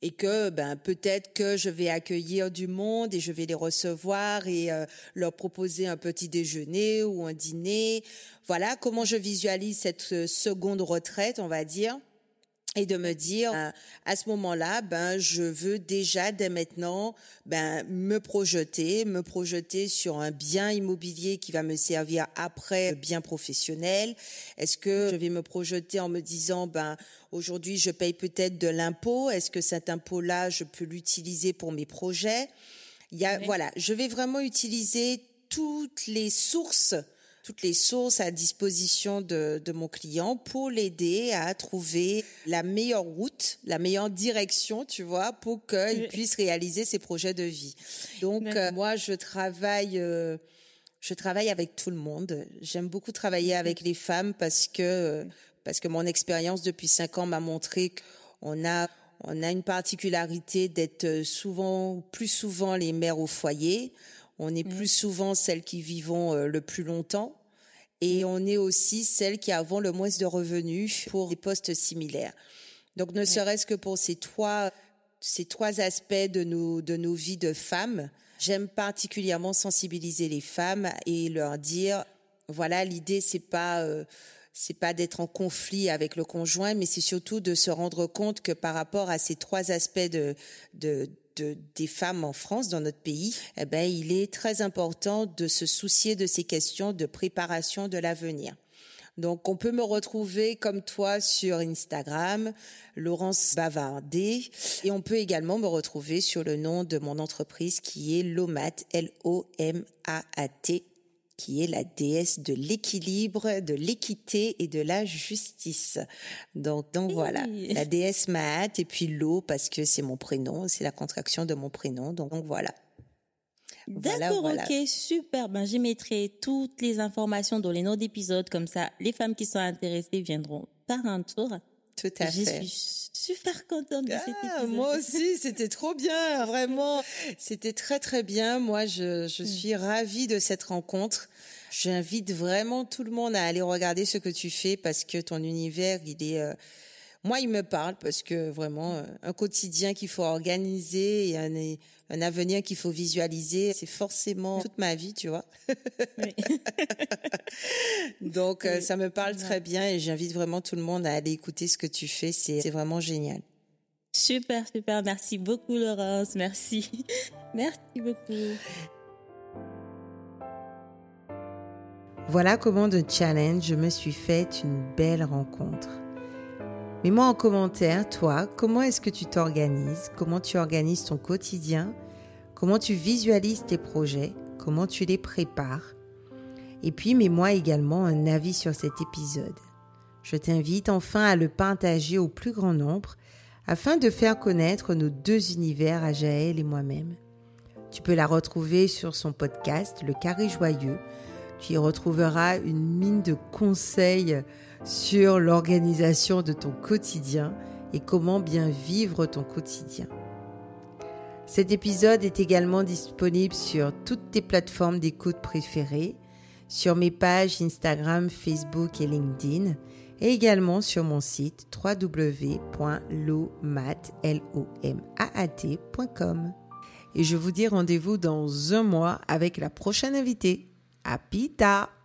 et que ben peut-être que je vais accueillir du monde et je vais les recevoir et euh, leur proposer un petit déjeuner ou un dîner. Voilà comment je visualise cette euh, seconde retraite, on va dire et de me dire euh, à ce moment-là ben je veux déjà dès maintenant ben me projeter me projeter sur un bien immobilier qui va me servir après bien professionnel. Est-ce que je vais me projeter en me disant ben aujourd'hui je paye peut-être de l'impôt? Est-ce que cet impôt là je peux l'utiliser pour mes projets? Il y a voilà je vais vraiment utiliser toutes les sources toutes les sources à disposition de, de mon client pour l'aider à trouver la meilleure route, la meilleure direction, tu vois, pour qu'il puisse réaliser ses projets de vie. Donc euh, moi, je travaille. Euh, je travaille avec tout le monde. J'aime beaucoup travailler avec les femmes parce que parce que mon expérience depuis cinq ans m'a montré qu'on a on a une particularité d'être souvent, plus souvent les mères au foyer. On est plus souvent celles qui vivons euh, le plus longtemps. Et on est aussi celles qui avons le moins de revenus pour des postes similaires. Donc, ne serait-ce que pour ces trois, ces trois aspects de nos, de nos vies de femmes, j'aime particulièrement sensibiliser les femmes et leur dire, voilà, l'idée, c'est pas, euh, c'est pas d'être en conflit avec le conjoint, mais c'est surtout de se rendre compte que par rapport à ces trois aspects de, de, de, des femmes en France, dans notre pays, eh ben, il est très important de se soucier de ces questions de préparation de l'avenir. Donc, on peut me retrouver comme toi sur Instagram, Laurence Bavardé, et on peut également me retrouver sur le nom de mon entreprise qui est Lomat, L-O-M-A-A-T qui est la déesse de l'équilibre, de l'équité et de la justice. Donc, donc voilà, la déesse Maat et puis l'eau parce que c'est mon prénom, c'est la contraction de mon prénom. Donc, voilà. D'accord, ok, super. Ben, j'y mettrai toutes les informations dans les notes d'épisode, comme ça, les femmes qui sont intéressées viendront par un tour. Tout à fait. Suis super contente de cet ah, épisode. Moi aussi, c'était trop bien, vraiment. C'était très très bien. Moi, je, je mm. suis ravie de cette rencontre. J'invite vraiment tout le monde à aller regarder ce que tu fais parce que ton univers, il est euh, moi, il me parle parce que vraiment, euh, un quotidien qu'il faut organiser et un, un avenir qu'il faut visualiser, c'est forcément toute ma vie, tu vois. Donc, euh, ça me parle très bien et j'invite vraiment tout le monde à aller écouter ce que tu fais. C'est vraiment génial. Super, super. Merci beaucoup, Laurence. Merci. Merci beaucoup. Voilà comment de challenge je me suis faite une belle rencontre. Mets-moi en commentaire, toi, comment est-ce que tu t'organises, comment tu organises ton quotidien, comment tu visualises tes projets, comment tu les prépares? Et puis mets-moi également un avis sur cet épisode. Je t'invite enfin à le partager au plus grand nombre afin de faire connaître nos deux univers à Jaël et moi-même. Tu peux la retrouver sur son podcast Le Carré Joyeux. Tu y retrouveras une mine de conseils sur l'organisation de ton quotidien et comment bien vivre ton quotidien. Cet épisode est également disponible sur toutes tes plateformes d'écoute préférées, sur mes pages Instagram, Facebook et LinkedIn, et également sur mon site www.lomat.com. Et je vous dis rendez-vous dans un mois avec la prochaine invitée. À pita!